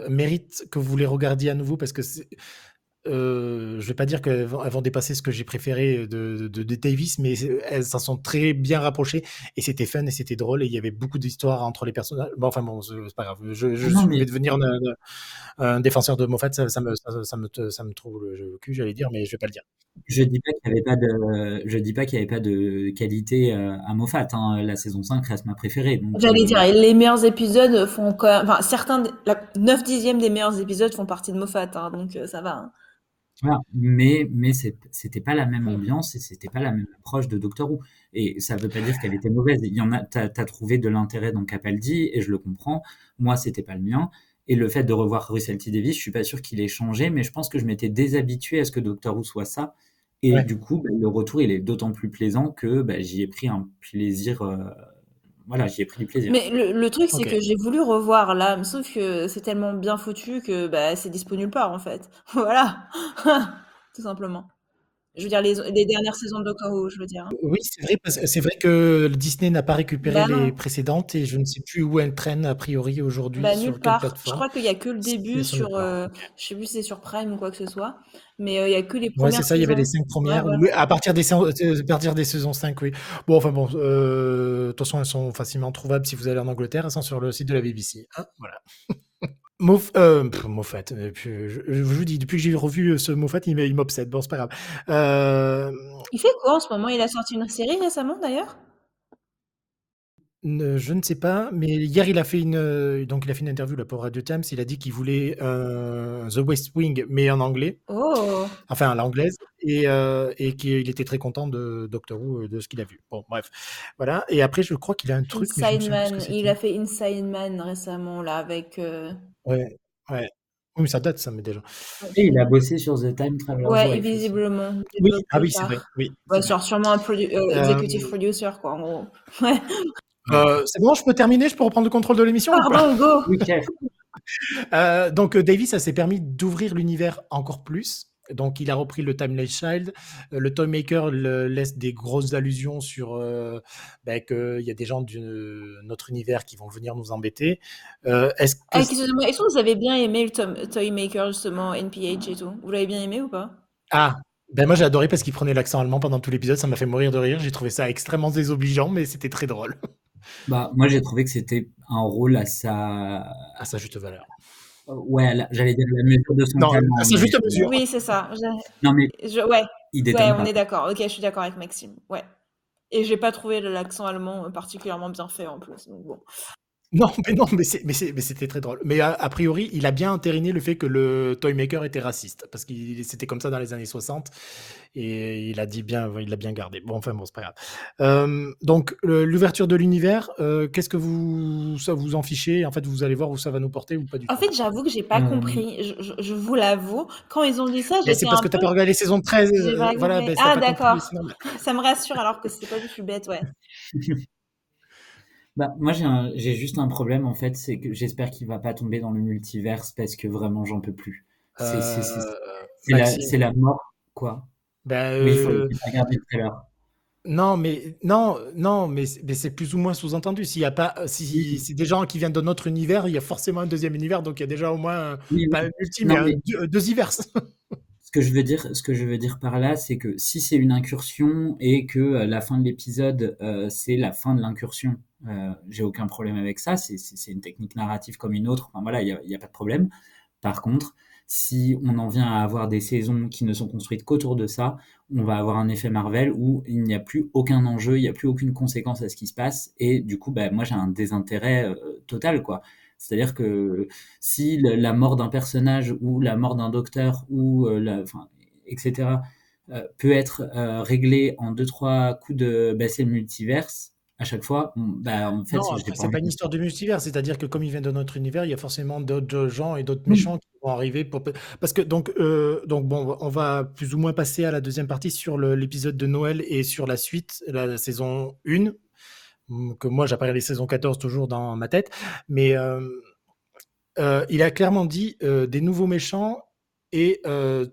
méritent que vous les regardiez à nouveau parce que euh, je vais pas dire qu'elles vont, dépasser ce que j'ai préféré de, de, Davis, mais elles s'en sont très bien rapprochées et c'était fun et c'était drôle et il y avait beaucoup d'histoires entre les personnages. Bon, enfin bon, c'est pas grave. Je, je vais devenir un, défenseur de Moffat, ça, ça, me, ça, me, ça me trouve le, cul, j'allais dire, mais je vais pas le dire. Je dis pas qu'il n'y avait pas de, je dis pas qu'il y avait pas de qualité euh, à Moffat. Hein. La saison 5 reste ma préférée. J'allais euh, dire, les meilleurs épisodes font quand même, enfin certains, la 9 dixièmes des meilleurs épisodes font partie de Moffat, hein, donc ça va. Hein mais mais c'était pas la même ambiance et c'était pas la même approche de Doctor Who. Et ça veut pas dire qu'elle était mauvaise. Il y en a, t'as as trouvé de l'intérêt dans Capaldi et je le comprends. Moi, c'était pas le mien. Et le fait de revoir Russell T Davis, je suis pas sûr qu'il ait changé, mais je pense que je m'étais déshabitué à ce que Doctor Who soit ça. Et du coup, bah, le retour, il est d'autant plus plaisant que bah, j'y ai pris un plaisir euh, voilà, j'y ai pris du plaisir. Mais le, truc, c'est que j'ai voulu revoir là, sauf que c'est tellement bien foutu que bah, c'est disponible nulle part en fait. voilà, tout simplement. Je veux dire, les, les, dernières saisons de Doctor Who, je veux dire. Oui, c'est vrai, c'est vrai que Disney n'a pas récupéré bah les précédentes et je ne sais plus où elles traînent a priori aujourd'hui. Bah, nulle part. Je crois qu'il n'y a que le début sur. Euh, je sais plus si c'est sur Prime ou quoi que ce soit. Mais euh, il n'y a que les premières. Ouais, c'est ça, il y avait les cinq premières. à, partir des, à partir des saisons 5, oui. Bon, enfin bon, euh, de toute façon, elles sont facilement trouvables si vous allez en Angleterre. Elles sont sur le site de la BBC. Hein, voilà. Moff, euh, Moffat, je, je, vous dis, depuis que j'ai revu euh, ce Moffat, il, il m'obsède. Bon, c'est pas grave. Euh... Il fait quoi en ce moment? Il a sorti une série récemment d'ailleurs? Je ne sais pas, mais hier il a fait une euh, donc il a fait une interview là pour Radio Times. Il a dit qu'il voulait euh, The West Wing, mais en anglais, Oh! enfin à l'anglaise, et, euh, et qu'il était très content de Doctor Who, de ce qu'il a vu. Bon, bref, voilà. Et après, je crois qu'il a un truc, Inside Man, il a fait Inside Man récemment là avec. Ouais, ouais. Oui, ça date, ça, mais déjà. Et il a bossé sur The Time Traveler. Ouais, visiblement. Oui, ah oui, c'est vrai. Oui. Ouais, sûrement un executive producer, quoi, en gros. Ouais. Euh, c'est bon, je peux terminer, je peux reprendre le contrôle de l'émission Pardon, go euh, Donc euh, Davis, ça s'est permis d'ouvrir l'univers encore plus. Donc il a repris le Timeless Child. Le Toymaker le, laisse des grosses allusions sur ben, qu'il y a des gens de notre univers qui vont venir nous embêter. est-ce, que... est que vous avez bien aimé le Toymaker justement, NPH et tout? Vous l'avez bien aimé ou pas? Ah Ben moi j'ai adoré parce qu'il prenait l'accent allemand pendant tout l'épisode, ça m'a fait mourir de rire. J'ai trouvé ça extrêmement désobligeant, mais c'était très drôle. Bah moi j'ai trouvé que c'était un rôle à sa à sa juste valeur. Ouais, j'allais dire la mesure de son non, à sa juste mesure. Oui, c'est ça. Non mais ouais, ouais on est d'accord. Ok, je suis d'accord avec Maxime. Ouais. Et j'ai pas trouvé l'accent allemand particulièrement bien fait en plus. Donc bon. Non, mais non, mais c'était très drôle. Mais a, priori, il a bien entériné le fait que le Toymaker était raciste, parce que c'était comme ça dans les années 60, et il a dit bien, il l'a bien gardé. Bon, enfin bon, c'est pas grave. Euh, donc l'ouverture de l'univers, euh, qu'est-ce que vous ça vous en fichez? En fait, vous allez voir où ça va nous porter ou pas du tout? En fait, j'avoue que j'ai pas euh, compris. Je, vous l'avoue, quand ils ont dit ça, C'est parce que tu t'as pas regardé les saisons 13. voilà, ben, ah d'accord. Ça me rassure alors que c'est pas du tout bête, ouais. Bah, moi, j'ai juste un problème, en fait, c'est que j'espère qu'il va pas tomber dans le multiverse parce que vraiment, j'en peux plus. C'est euh, la, mort, quoi. Bah, il faut euh, regarder le trailer. Non, mais non, non, mais, c'est plus ou moins sous-entendu. S'il y a pas, si c'est des gens qui viennent d'un autre univers, il y a forcément un deuxième univers, donc il y a déjà au moins pas un multi, mais, deux, deux ce que je veux dire, ce que je veux dire par là, c'est que si c'est une incursion et que euh, la fin de l'épisode, euh, c'est la fin de l'incursion, euh, j'ai aucun problème avec ça. C'est une technique narrative comme une autre. Enfin voilà, il n'y a, pas de problème. Par contre, si on en vient à avoir des saisons qui ne sont construites qu'autour de ça, on va avoir un effet Marvel où il n'y a plus aucun enjeu, il n'y a plus aucune conséquence à ce qui se passe. Et du coup, bah, moi, j'ai un désintérêt total, quoi. C'est-à-dire que si la mort d'un personnage ou la mort d'un docteur ou euh, enfin, etc. Euh, peut être euh, réglée en deux trois coups de le multiverse à chaque fois, bah, en fait, c'est pas une histoire de multivers, c'est-à-dire que comme il vient de notre univers, il y a forcément d'autres gens et d'autres méchants qui vont arriver pour parce que donc donc bon, on va plus ou moins passer à la deuxième partie sur l'épisode de Noël et sur la suite, la saison 1 que moi j'appelle les saisons 14 toujours dans ma tête, mais euh, euh, il a clairement dit euh, des nouveaux méchants et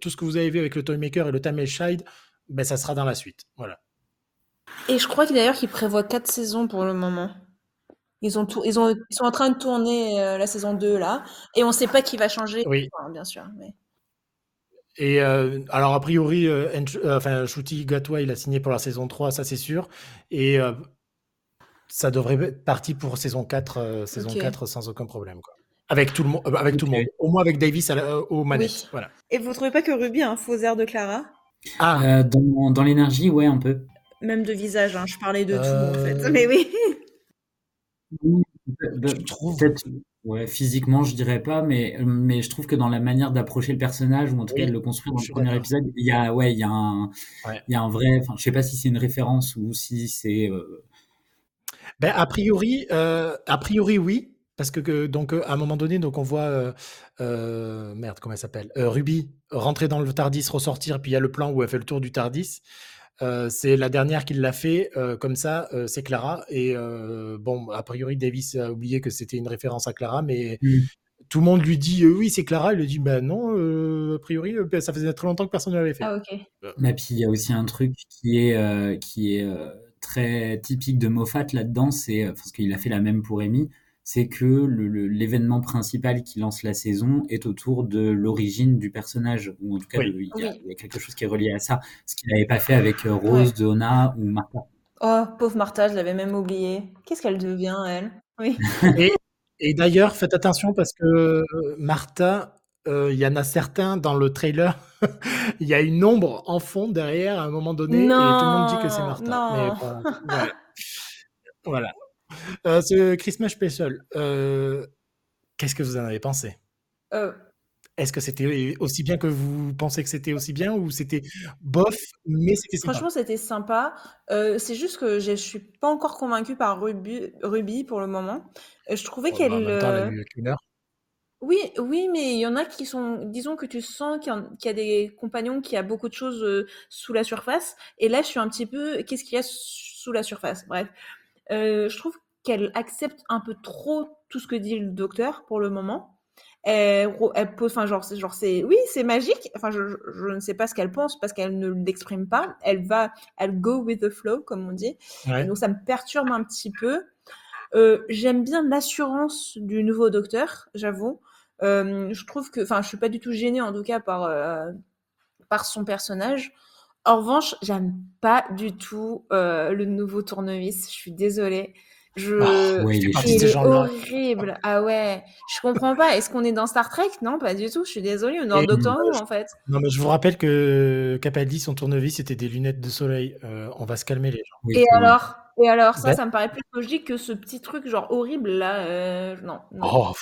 tout ce que vous avez vu avec le Toymaker et le Tamil Shide, ben, ça sera dans la suite. Voilà. Et je crois d'ailleurs qu'il prévoit 4 saisons pour le moment. Ils, ont tout, ils, ont, ils sont en train de tourner la saison 2 là, et on ne sait pas qui va changer, oui. bien sûr. Mais... Et alors, a priori, enfin, Shuti Gatwa, il a signé pour la saison 3, ça c'est sûr. Et ça devrait être parti pour saison 4, euh, saison 4 sans aucun problème. Quoi. Avec tout le monde, euh, avec tout le monde. Au moins avec Davis à aux manettes. Voilà. Et vous trouvez pas que Ruby a un faux air de Clara? Ah, euh, dans, dans l'énergie, ouais, un peu. Même de visage, hein. je parlais de tout en fait. Mais oui. je trouve. Ouais, physiquement, je dirais pas, mais, mais je trouve que dans la manière d'approcher le personnage, ou en tout cas de le construire dans le premier épisode, il y a, ouais, il y a un, il y a un vrai, enfin, je sais pas si c'est une référence ou si c'est, ben, a priori, euh, a priori oui, parce que, donc euh, à un moment donné, donc on voit euh, merde, comment elle s'appelle, Ruby rentrer dans le Tardis, ressortir, puis il y a le plan où elle fait le tour du Tardis. C'est la dernière qui l'a fait, comme ça, c'est Clara. Et bon, a priori, Davis a oublié que c'était une référence à Clara, mais mmh. tout le monde lui dit oui, c'est Clara. Il lui dit ben non, a priori, ça faisait très longtemps que personne ne l'avait fait. Ah, ok. Et puis il y a aussi un truc qui est, qui est très typique de Moffat là-dedans, c'est euh, parce qu'il a fait la même pour Amy, c'est que l'événement principal qui lance la saison est autour de l'origine du personnage, ou en tout cas, il, y a, quelque chose qui est relié à ça, ce qu'il n'avait pas fait avec euh, Rose, Donna ou Martha. Oh, pauvre Martha, je l'avais même oublié. Qu'est-ce qu'elle devient, elle? Oui. et, et d'ailleurs, faites attention parce que Martha, euh, il y en a certains dans le trailer, il y a une ombre en fond derrière à un moment donné et tout le monde dit que c'est Martha. voilà. Euh, ce Christmas Special, euh, qu'est-ce que vous en avez pensé? Est-ce que c'était aussi bien que vous pensez que c'était aussi bien ou c'était bof, mais c'était sympa? Franchement, c'était sympa. c'est juste que je suis pas encore convaincue par Ruby, Ruby pour le moment. Je trouvais oh, qu'elle. Bah, oui, oui, mais il y en a qui sont, disons que tu sens qu'il y, a des compagnons qui a beaucoup de choses sous la surface, et là je suis un petit peu, qu'est-ce qu'il y a sous la surface? Bref, je trouve qu'elle accepte un peu trop tout ce que dit le docteur pour le moment. Elle, pose, enfin genre, genre c'est, oui, c'est magique. Enfin, je, ne sais pas ce qu'elle pense parce qu'elle ne l'exprime pas. Elle va, elle go with the flow, comme on dit. Donc ça me perturbe un petit peu. J'aime bien l'assurance du nouveau docteur, j'avoue. Euh, je trouve que, enfin, je suis pas du tout gênée en tout cas par, euh, par son personnage. En revanche, j'aime pas du tout le nouveau tournevis. Je suis désolée. Je... Oh, il est, horrible. Ah ouais, je comprends pas. Est-ce qu'on est dans Star Trek? Non, pas du tout. Je suis désolée. On est dans Doctor Who en fait. Non, mais je vous rappelle que Capaldi, son tournevis, c'était des lunettes de soleil. Euh, on va se calmer les gens. Et alors? Et alors, ça, ça me paraît plus logique que ce petit truc genre horrible là. Euh, non. Oh,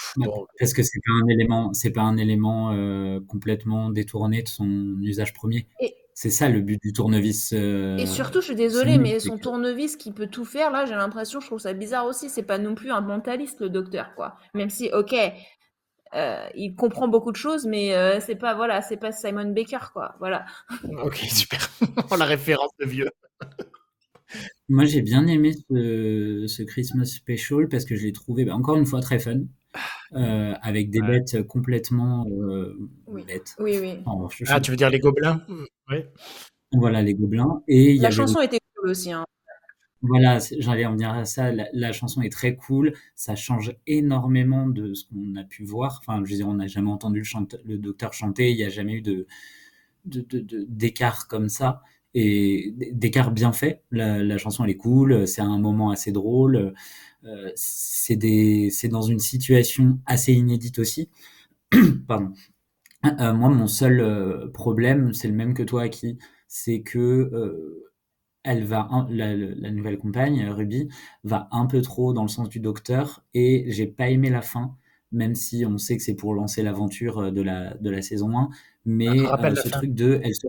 Est-ce que c'est pas un élément, c'est pas un élément euh, complètement détourné de son usage premier. C'est ça le but du tournevis. Euh, et surtout, je suis désolée, mais son tournevis qui peut tout faire, là, j'ai l'impression, je trouve ça bizarre aussi. C'est pas non plus un mentaliste, le docteur, quoi. Même si, ok, euh, il comprend beaucoup de choses, mais euh, c'est pas, voilà, c'est pas Simon Baker, quoi. Voilà. Ok, super. la référence de vieux. Moi, j'ai bien aimé ce, Christmas Special parce que je l'ai trouvé, bah, encore une fois, très fun. Euh, avec des bêtes complètement euh, oui. bêtes. Oui, oui. ah, tu veux dire les gobelins Oui. Voilà, les gobelins. Et la chanson était cool aussi. Hein. Voilà, j'allais en venir à ça. La, chanson est très cool. Ça change énormément de ce qu'on a pu voir. Enfin, je veux dire, on n'a jamais entendu le, le, docteur chanter. Il n'y a jamais eu de d'écart de, comme ça et d'écart bien fait. La, la, chanson elle est cool. C'est un moment assez drôle. Euh, c'est dans une situation assez inédite aussi. Pardon. Euh, moi, mon seul euh, problème, c'est le même que toi, qui c'est que elle va la, nouvelle compagne Ruby va un peu trop dans le sens du docteur et j'ai pas aimé la fin même si on sait que c'est pour lancer l'aventure de la de la saison 1 mais ce truc de elle se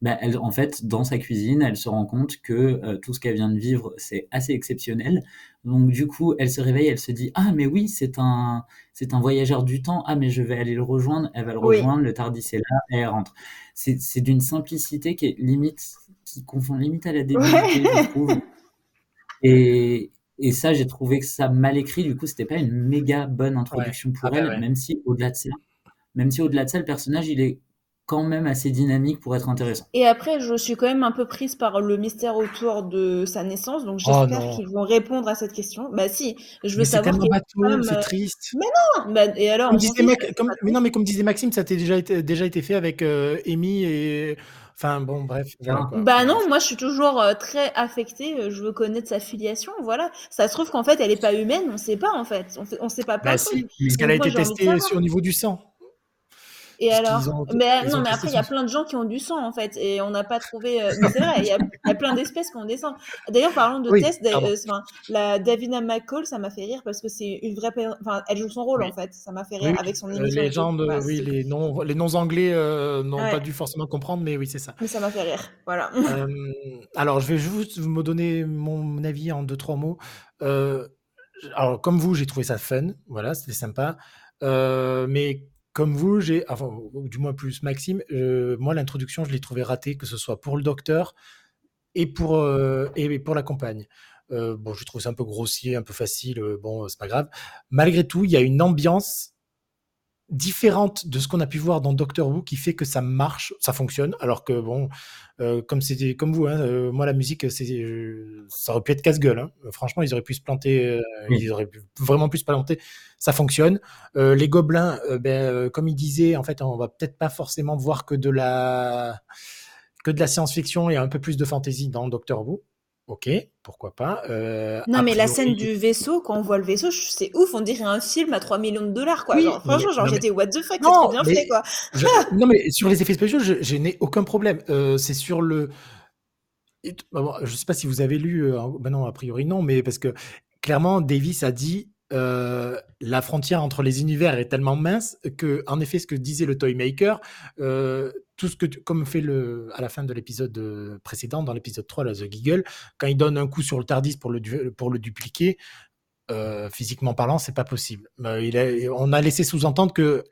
bah, elle, en fait, dans sa cuisine, elle se rend compte que euh, tout ce qu'elle vient de vivre, c'est assez exceptionnel. Donc, du coup, elle se réveille, elle se dit Ah, mais oui, c'est un, c'est un voyageur du temps. Ah, mais je vais aller le rejoindre. Elle va le rejoindre. Le Tardis est là et elle rentre. C'est, c'est d'une simplicité qui est limite, qui confond limite à la débilité, je trouve. Et, et ça, j'ai trouvé que ça mal écrit. Du coup, c'était pas une méga bonne introduction pour ah, bah elle, même si au-delà de ça, même si au-delà de ça, le personnage, il est quand même assez dynamique pour être intéressant. Et après, je suis quand même un peu prise par le mystère autour de sa naissance, donc oh j'espère qu'ils vont répondre à cette question. Bah si, je veux savoir. C'est c'est triste. Mais non. Bah, et alors comme Mais non, mais comme disait Maxime, ça a déjà été, déjà été fait avec euh, Amy et. Enfin bon, bref. Bah non, moi je suis toujours euh, très affectée. Euh, je veux connaître sa filiation, voilà. Ça se trouve qu'en fait elle est pas humaine, on sait pas en fait. On, ne sait pas. Bah si, parce qu'elle a été testée sur au niveau du sang. Et alors Mais non, mais après, il y a plein de gens qui ont du sang, en fait, et on n'a pas trouvé. Euh, mais c'est vrai, il y, a plein d'espèces qui ont des sangs. D'ailleurs, parlant de tests, euh, la Davina McCall, ça m'a fait rire parce que c'est une vraie. Enfin, elle joue son rôle, en fait. Ça m'a fait rire avec son euh, émission. Les gens, oui, les noms, les noms anglais n'ont pas dû forcément comprendre, mais oui, c'est ça. Mais ça m'a fait rire, voilà. alors, je vais juste vous donner mon avis en deux, trois mots. alors, comme vous, j'ai trouvé ça fun, voilà, c'était sympa. mais comme vous, j'ai, du moins plus Maxime, euh, moi l'introduction, je l'ai trouvé ratée, que ce soit pour le docteur et pour, euh, et pour la compagne. Euh, bon, je trouve ça un peu grossier, un peu facile, bon, c'est pas grave. Malgré tout, il y a une ambiance différente de ce qu'on a pu voir dans Doctor Who qui fait que ça marche, ça fonctionne. Alors que bon, euh, comme c'était comme vous, hein, euh, moi la musique, c'est, euh, ça aurait pu être casse-gueule. Hein. Franchement, ils auraient pu se planter, ils auraient pu, vraiment pu se planter. Ça fonctionne. les gobelins, ben, comme il disait, en fait, on va peut-être pas forcément voir que de la que de la science-fiction et un peu plus de fantasy dans Doctor Who. Ok, pourquoi pas. Euh, non, mais la scène du vaisseau, quand on voit le vaisseau, c'est ouf, on dirait un film à 3 millions de dollars, quoi. franchement, genre, j'étais what the fuck, c'est bien fait, quoi. non, mais sur les effets spéciaux, je, n'ai aucun problème. Euh, c'est sur le. Bah, je sais pas si vous avez lu, euh, ben non, a priori non, mais parce que clairement, Davis a dit euh, la frontière entre les univers est tellement mince que, en effet, ce que disait le Toymaker, euh, tout ce que, comme fait le, à la fin de l'épisode euh, précédent, dans l'épisode 3, la The Giggle, quand il donne un coup sur le Tardis pour le, pour le dupliquer, physiquement parlant, c'est pas possible. il on a laissé sous-entendre que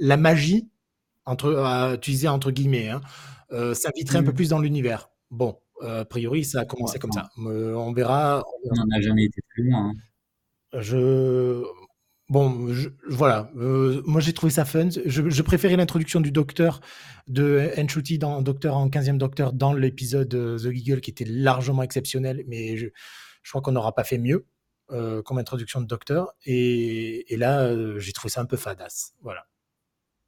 la magie, entre, utiliser entre guillemets, hein, s'inviterait un peu mmh. plus dans l'univers. Bon, a priori, ça a commencé comme ça. on verra. On n'en a jamais été plus loin. Hein. Je bon, voilà. Euh, moi, j'ai trouvé ça fun. Je, préférais l'introduction du docteur de Enchuti dans Docteur en 15e Docteur dans l'épisode euh, The Giggle qui était largement exceptionnel, mais je, crois qu'on n'aura pas fait mieux euh, comme introduction de docteur. Et, là, j'ai trouvé ça un peu fadasse. Voilà.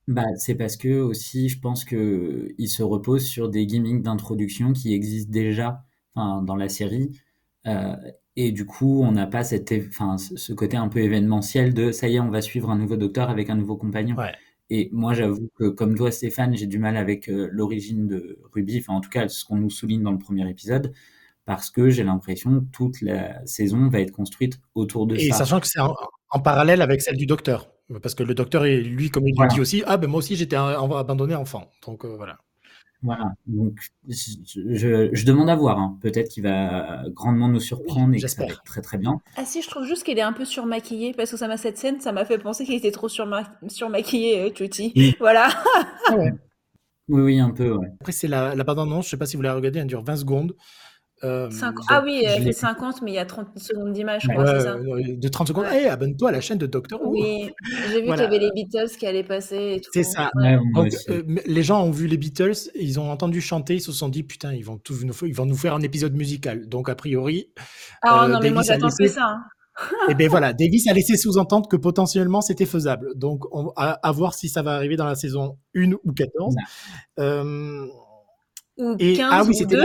bah, c'est parce que aussi, je pense que il se repose sur des gimmicks d'introduction qui existent déjà, dans la série. Et du coup, on n'a pas cette, enfin, ce côté un peu événementiel de ça y est, on va suivre un nouveau docteur avec un nouveau compagnon. Et moi, j'avoue que comme toi, Stéphane, j'ai du mal avec euh, l'origine de Ruby, enfin, en tout cas, ce qu'on nous souligne dans le premier épisode, parce que j'ai l'impression que toute la saison va être construite autour de ça. Et sachant que c'est en, parallèle avec celle du docteur. Parce que le docteur, lui, comme il le dit aussi, ah ben moi aussi j'étais abandonné enfant. Donc euh, voilà. Voilà, donc je, demande à voir. Hein. Peut-être qu'il va grandement nous surprendre et que ça va être très très bien. Ah si, je trouve juste qu'il est un peu surmaquillé parce que ça m'a cette scène, ça m'a fait penser qu'il était trop surmaquillé, euh, Tutti. Voilà. Ah oui, oui, un peu. Après, c'est la, la bande-annonce, je sais pas si vous l'avez regardé, elle dure 20 secondes. Euh, ah oui, elle fait 50, mais il y a 30 secondes d'image, je crois, c'est ça De 30 secondes. Hey, abonne-toi à la chaîne de Doctor Who. Oui, j'ai vu qu'il y avait les Beatles qui allaient passer. C'est ça. Donc, euh, les gens ont vu les Beatles, ils ont entendu chanter, ils se sont dit putain, ils vont, tout nous, ils vont nous faire un épisode musical. Donc, a priori. Ah euh, non, mais moi j'attends que ça. Hein. et eh bien voilà, Davis a laissé sous-entendre que potentiellement c'était faisable. Donc, on, à, voir si ça va arriver dans la saison 1 ou 14. ou 15 ah oui, c'était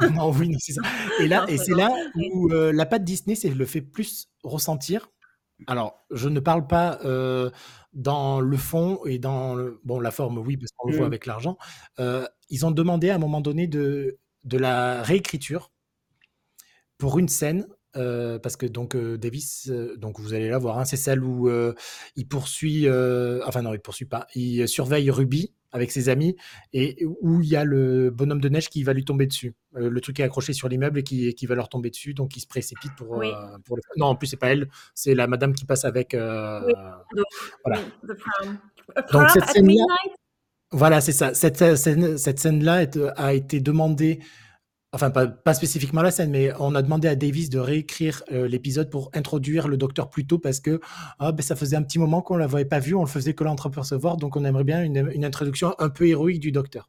non, oui, c'est ça. Et là, et c'est là où euh, la patte Disney, c'est le fait plus ressentir. Alors, je ne parle pas euh, dans le fond et dans bon la forme, oui, parce qu'on le voit mmh. avec l'argent. Euh, ils ont demandé à un moment donné de de la réécriture pour une scène parce que donc Davis, donc vous allez la voir, hein, c'est celle où il poursuit, enfin non, il poursuit pas, il surveille Ruby avec ses amis et où il y a le bonhomme de neige qui va lui tomber dessus. Euh, le truc est accroché sur l'immeuble et qui, qui, va leur tomber dessus, donc il se précipite pour, euh, pour le... Non, en plus, c'est pas elle, c'est la madame qui passe avec. Euh, voilà. Donc cette scène-là. Voilà, c'est ça. Cette, cette scène-là a été demandée enfin pas, spécifiquement la scène, mais on a demandé à Davis de réécrire l'épisode pour introduire le docteur plus tôt parce que ah, ben, ça faisait un petit moment qu'on ne l'avait pas vu, on le faisait que l'entrepercevoir, donc on aimerait bien une, une, introduction un peu héroïque du docteur.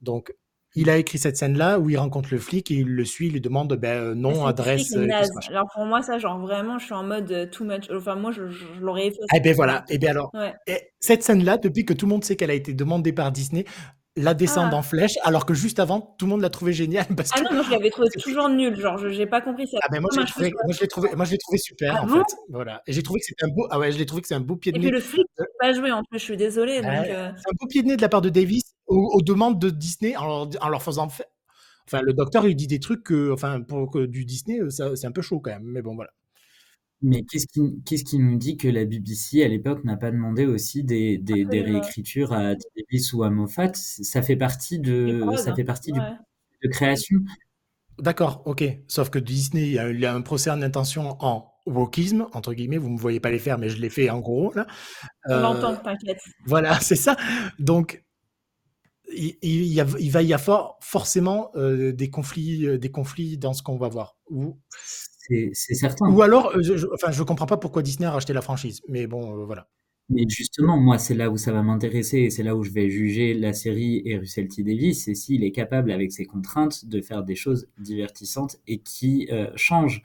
Donc il a écrit cette scène-là où il rencontre le flic et il le suit, il lui demande ben, euh, nom, adresse. Euh, alors pour moi, ça, genre vraiment, je suis en mode euh, too much. Enfin, moi, je, l'aurais fait. Eh ben voilà. Eh bien alors, cette scène-là, depuis que tout le monde sait qu'elle a été demandée par Disney, la descendre ah. en flèche, alors que juste avant, tout le monde l'a trouvé génial. Parce ah non, moi je l'avais trouvé toujours nul, genre je n'ai pas compris ça. Ah ben moi, je trouvé, moi je l'ai trouvé, moi je l'ai trouvé super ah en fait. Voilà. Et j'ai trouvé que c'était un beau, ah ouais, je l'ai trouvé que c'est un beau pied de nez. Et puis le flic n'a pas joué en plus, je suis désolée. Donc, C'est un beau pied de nez de la part de Davis aux, demandes de Disney en leur, faisant Enfin, le docteur, il dit des trucs que, enfin, pour que du Disney, euh, c'est un peu chaud quand même. Mais bon, voilà. Mais qu'est-ce qui, qu'est-ce qui nous dit que la BBC, à l'époque, n'a pas demandé aussi des, des, réécritures à Davis ou à Moffat? Ça fait partie de, ça fait partie du, de création. D'accord, ok. Sauf que Disney, il y a un procès en intention en wokisme, entre guillemets, vous ne me voyez pas les faire, mais je l'ai fait en gros. Là. On l'entend, euh, t'inquiète. Voilà, c'est ça. Donc, il, il, va y avoir forcément euh, des conflits, euh, des conflits dans ce qu'on va voir. Ou, c'est certain. Ou alors, euh, je, enfin, je comprends pas pourquoi Disney a racheté la franchise, mais bon, voilà. Mais justement, moi, c'est là où ça va m'intéresser et c'est là où je vais juger la série et Russell T Davis, c'est s'il est capable, avec ses contraintes, de faire des choses divertissantes et qui changent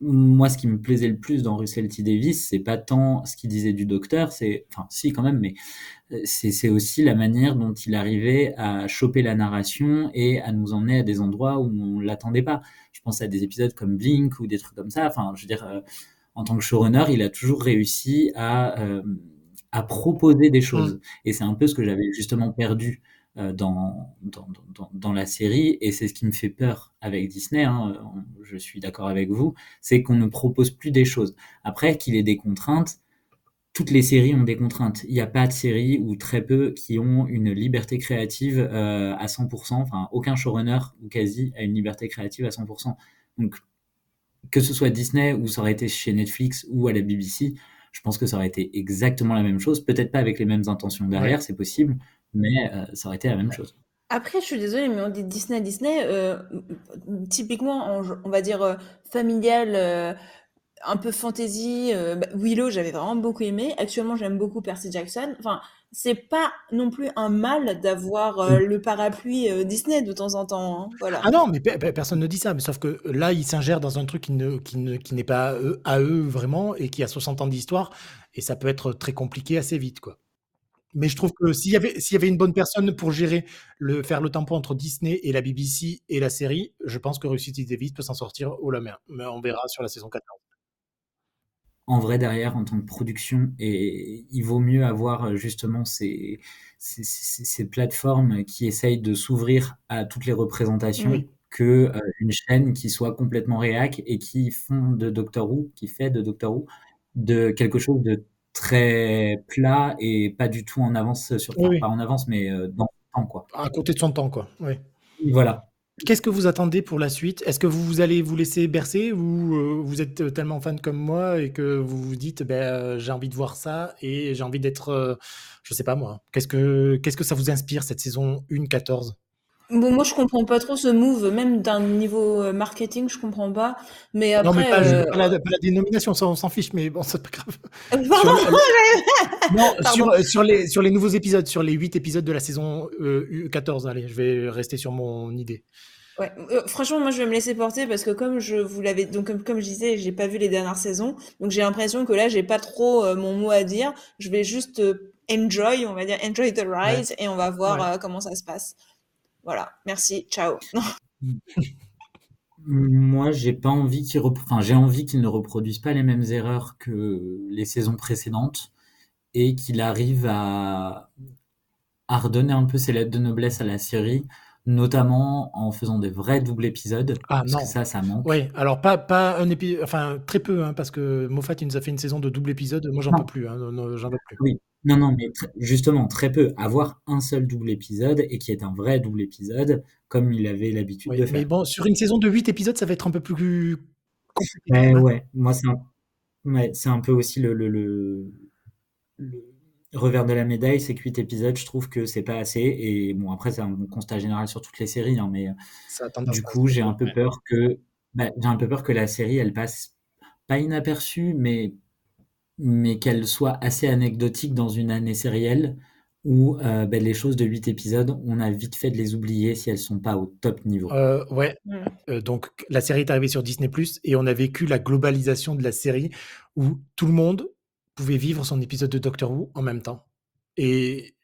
moi, ce qui me plaisait le plus dans Russell T Davis, c'est pas tant ce qu'il disait du docteur, c'est, enfin, si quand même, mais euh, c'est aussi la manière dont il arrivait à choper la narration et à nous emmener à des endroits où on l'attendait pas. Pense à des épisodes comme Blink ou des trucs comme ça. Enfin, je veux dire, euh, en tant que showrunner, il a toujours réussi à euh, à proposer des choses. Mmh. Et c'est un peu ce que j'avais justement perdu euh, dans, dans, dans, dans, la série, et c'est ce qui me fait peur avec Disney, hein, je suis d'accord avec vous, c'est qu'on ne propose plus des choses. Après, qu'il ait des contraintes, toutes les séries ont des contraintes. Il n'y a pas de série ou très peu qui ont une liberté créative euh, à 100%, enfin aucun showrunner ou quasi a une liberté créative à 100%. Donc que ce soit Disney ou ça aurait été chez Netflix ou à la BBC, je pense que ça aurait été exactement la même chose, peut-être pas avec les mêmes intentions derrière, c'est possible, mais euh, ça aurait été la même chose. Après, je suis désolée, mais on dit Disney, Disney, euh, typiquement, on, va dire euh, familial, un peu fantasy. Bah, Willow, j'avais vraiment beaucoup aimé. Actuellement, j'aime beaucoup Percy Jackson. Enfin, c'est pas non plus un mal d'avoir euh, le parapluie euh, Disney de temps en temps. Hein, voilà. Ah non, mais personne ne dit ça. Mais sauf que là, ils s'ingèrent dans un truc qui ne, qui ne, qui n'est pas à eux, vraiment et qui a 60 ans d'histoire. Et ça peut être très compliqué assez vite, quoi. Mais je trouve que s'il y avait, s'il y avait une bonne personne pour gérer le, faire le tampon entre Disney et la BBC et la série, je pense que Russell Davis peut s'en sortir haut la mer. Mais on verra sur la saison 14 en vrai derrière en tant que production et il vaut mieux avoir euh, justement ces, ces, plateformes qui essayent de s'ouvrir à toutes les représentations que euh, une chaîne qui soit complètement réac et qui font de Doctor Who, qui fait de Doctor Who de quelque chose de très plat et pas du tout en avance sur pas en avance mais euh, dans le temps quoi. À côté de son temps quoi. Oui. Voilà. Qu'est-ce que vous attendez pour la suite? Est-ce que vous allez vous laisser bercer? Ou euh, vous êtes tellement fan comme moi et que vous vous dites ben, euh, j'ai envie de voir ça et j'ai envie d'être, euh, je sais pas moi, qu'est-ce que, qu'est-ce que ça vous inspire cette saison 1-14 Bon, moi, je comprends pas trop ce move, même d'un niveau euh, marketing, je comprends pas. Mais après. Non, mais pas, euh... pas, la, dénomination, ça, on s'en fiche, mais bon, c'est pas grave. non, sur, sur, les, sur les nouveaux épisodes, sur les 8 épisodes de la saison euh, 14, allez, je vais rester sur mon idée. Ouais, euh, franchement, moi je vais me laisser porter parce que comme je vous l'avais donc comme, comme je disais, j'ai pas vu les dernières saisons, donc j'ai l'impression que là j'ai pas trop euh, mon mot à dire. Je vais juste euh, enjoy, on va dire enjoy the ride et on va voir comment ça se passe. Voilà, merci, ciao. Moi, j'ai pas envie qu'ils enfin, envie qu'ils ne reproduisent pas les mêmes erreurs que les saisons précédentes et qu'il arrive à redonner un peu ses lettres de noblesse à la série, notamment en faisant des vrais doubles épisodes. Ah parce non. Que ça, ça manque. Oui, alors pas, pas un épisode, enfin très peu, hein, parce que Moffat, il nous a fait une saison de double épisode. Moi, j'en peux plus, hein, j'en veux plus. Oui, non, non, mais justement, très peu. Avoir un seul double épisode et qui est un vrai double épisode, comme il avait l'habitude de faire. Mais bon, sur une saison de 8 épisodes, ça va être un peu plus compliqué. Ouais, ouais. moi, c'est un... Ouais, un... peu aussi le, le, le, revers de la médaille, c'est que 8 épisodes, je trouve que c'est pas assez. Et bon, après, c'est un constat général sur toutes les séries, hein, mais du coup, j'ai un peu peur que, bah, j'ai un peu peur que la série, elle passe pas inaperçue, mais mais qu'elle soit assez anecdotique dans une année sérielle où euh, ben, les choses de 8 épisodes, on a vite fait de les oublier si elles sont pas au top niveau. Euh, ouais, mmh. euh, donc la série est arrivée sur Disney ⁇ et on a vécu la globalisation de la série où tout le monde pouvait vivre son épisode de Doctor Who en même temps. Et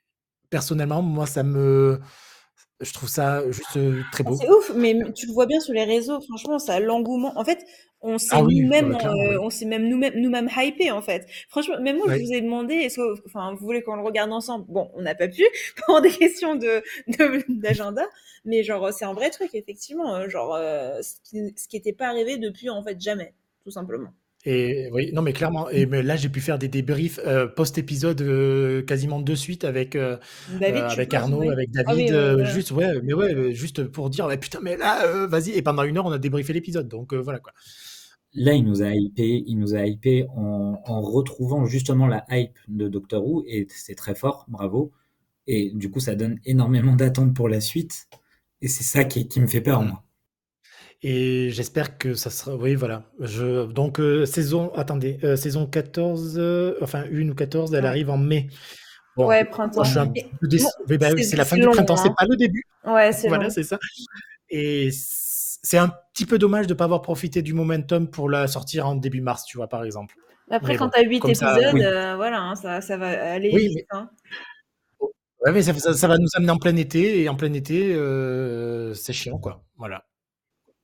personnellement, moi, ça me... Je trouve ça juste très beau. C'est ouf, mais tu le vois bien sur les réseaux, franchement, ça l'engouement. En fait, on s'est ah nous-mêmes, bah, euh, on s'est même nous-mêmes, nous-mêmes hypé en fait. Franchement, même moi, je vous ai demandé, est-ce que, enfin, vous voulez qu'on le regarde ensemble? Bon, on n'a pas pu pour des questions de d'agenda, mais genre, c'est un vrai truc effectivement, euh, genre, euh, ce qui n'était pas arrivé depuis en fait jamais, tout simplement. Et oui, non, mais clairement. Et mais là, j'ai pu faire des débriefs euh, post-épisode euh, quasiment de suite avec, euh, avec Arnaud, avec ah David. Juste, ouais, mais ouais, juste pour dire, putain, mais là, vas-y. Et pendant une heure, on a débriefé l'épisode. Donc voilà quoi. Là, il nous a hypé, il nous a hypé en, en retrouvant justement la hype de Doctor Who. Et c'est très fort, bravo. Et du coup, ça donne énormément d'attentes pour la suite. Et c'est ça qui, qui me fait peur, moi. Et j'espère que ça sera. Oui, voilà. Je... Donc, euh, saison. Attendez, euh, saison 14, euh, enfin, une ou 14, elle arrive en mai. ouais, printemps. Bah c'est la fin du printemps, c'est hein. pas le début. Ouais, c'est Voilà, c'est ça. Et c'est un petit peu dommage de ne pas avoir profité du momentum pour la sortir en début mars, tu vois, par exemple. Après, quand tu as 8 épisodes, voilà, hein, ça, ça, va aller oui, vite. Mais... Hein. Ouais, mais ça, ça, va nous amener en plein été, et en plein été, c'est chiant, quoi. Voilà.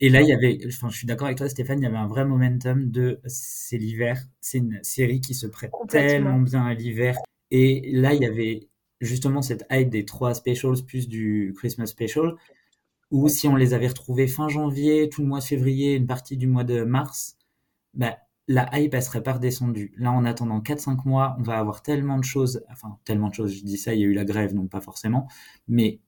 Et là, il y avait, enfin, je suis d'accord avec toi, Stéphane, il y avait un vrai momentum de c'est l'hiver, c'est une série qui se prête tellement bien à l'hiver. Et là, il y avait justement cette hype des trois specials plus du Christmas special, où si on les avait retrouvés fin janvier, tout le mois de février, une partie du mois de mars, bah, la hype, elle serait pas redescendue. Là, en attendant 4-5 mois, on va avoir tellement de choses, enfin, tellement de choses, je dis ça, il y a eu la grève, donc pas forcément, mais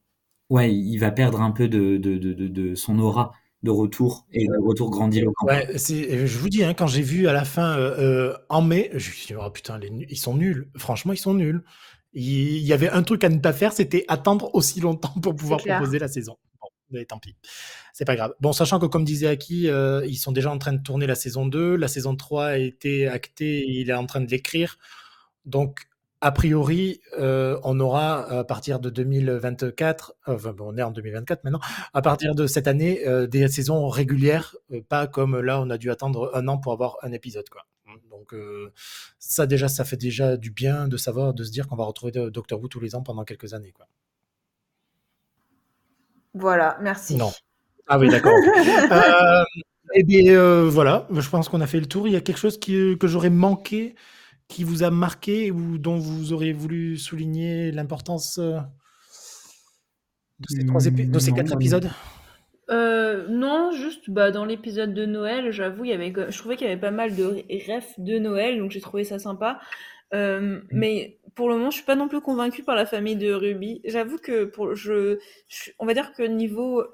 ouais, il va perdre un peu de, de, de, de son aura de retour et de retour grandiloquent. Ouais, je vous dis, hein, quand j'ai vu à la fin euh, euh, en mai, je me suis dit, oh putain, ils sont nuls. Franchement, ils sont nuls. Il, y avait un truc à ne pas faire, c'était attendre aussi longtemps pour pouvoir proposer la saison. Bon, mais tant pis. C'est pas grave. Bon, sachant que, comme disait Aki, euh, ils sont déjà en train de tourner la saison 2. La saison 3 a été actée, il est en train de l'écrire. Donc, a priori, euh, on aura à partir de 2024, enfin bon, on est en 2024 maintenant, à partir de cette année, euh, des saisons régulières, euh, pas comme là, on a dû attendre un an pour avoir un épisode, quoi. Donc ça déjà, ça fait déjà du bien de savoir, de se dire qu'on va retrouver Doctor Who tous les ans pendant quelques années, quoi. Voilà, merci. Non. Ah oui, d'accord. eh bien, voilà, je pense qu'on a fait le tour. Il y a quelque chose qui, que j'aurais manqué qui vous a marqué ou dont vous auriez voulu souligner l'importance euh, de ces, trois de ces quatre épisodes? Euh, non, juste bah, dans l'épisode de Noël, j'avoue, il y avait, je trouvais qu'il y avait pas mal de refs de Noël, donc j'ai trouvé ça sympa. Euh, mm. Mais pour le moment, je suis pas non plus convaincue par la famille de Ruby. J'avoue que pour je, on va dire que niveau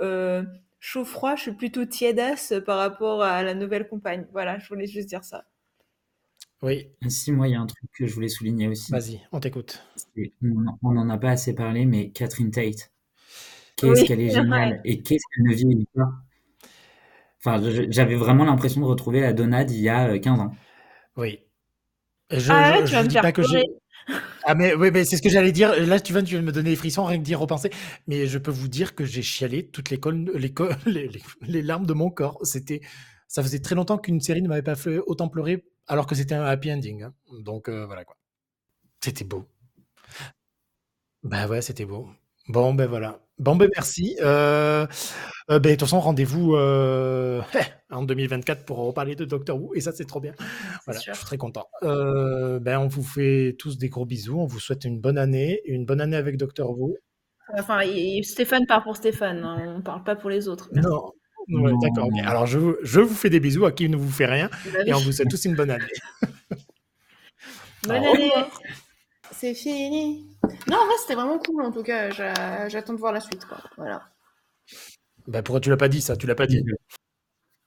chaud-froid, je suis plutôt tiédasse par rapport à la nouvelle compagne. Voilà, je voulais juste dire ça. Oui. Si, moi, il y a un truc que je voulais souligner aussi. Vas-y, on t'écoute. On n'en a pas assez parlé, mais Catherine Tate, qu'est-ce qu'elle est géniale et qu'est-ce qu'elle ne vieillit pas. Enfin, j'avais vraiment l'impression de retrouver la Donna d'il y a 15 euh, ans. Oui. Je, ah je, pas que j'ai. Ah mais oui, mais c'est ce que j'allais dire. Là, tu viens, tu viens de me donner les frissons, rien que d'y repenser. Mais je peux vous dire que j'ai chialé toutes les, les, les, les larmes de mon corps. C'était, ça faisait très longtemps qu'une série ne m'avait pas fait autant pleurer alors que c'était un happy ending. Hein. Donc euh, voilà quoi. C'était beau. Ben ouais, c'était beau. Bon, ben voilà. Bon, ben merci. Euh, euh, ben, de toute façon, rendez-vous en 2024 pour reparler de Doctor Who, et ça, c'est trop bien. Voilà, je suis très content. ben, on vous fait tous des gros bisous. On vous souhaite une bonne année, une bonne année avec Doctor Who. Enfin, Stéphane part pour Stéphane, hein. on parle pas pour les autres. Non, d'accord. Alors, je, je, vous fais des bisous à qui ne vous fait rien. Et on vous souhaite tous une bonne année. bonne année. C'est fini. Non, en vrai, c'était vraiment cool en tout cas. J'attends de voir la suite. Quoi. Voilà. Bah, pourquoi tu l'as pas dit ça? Tu l'as pas dit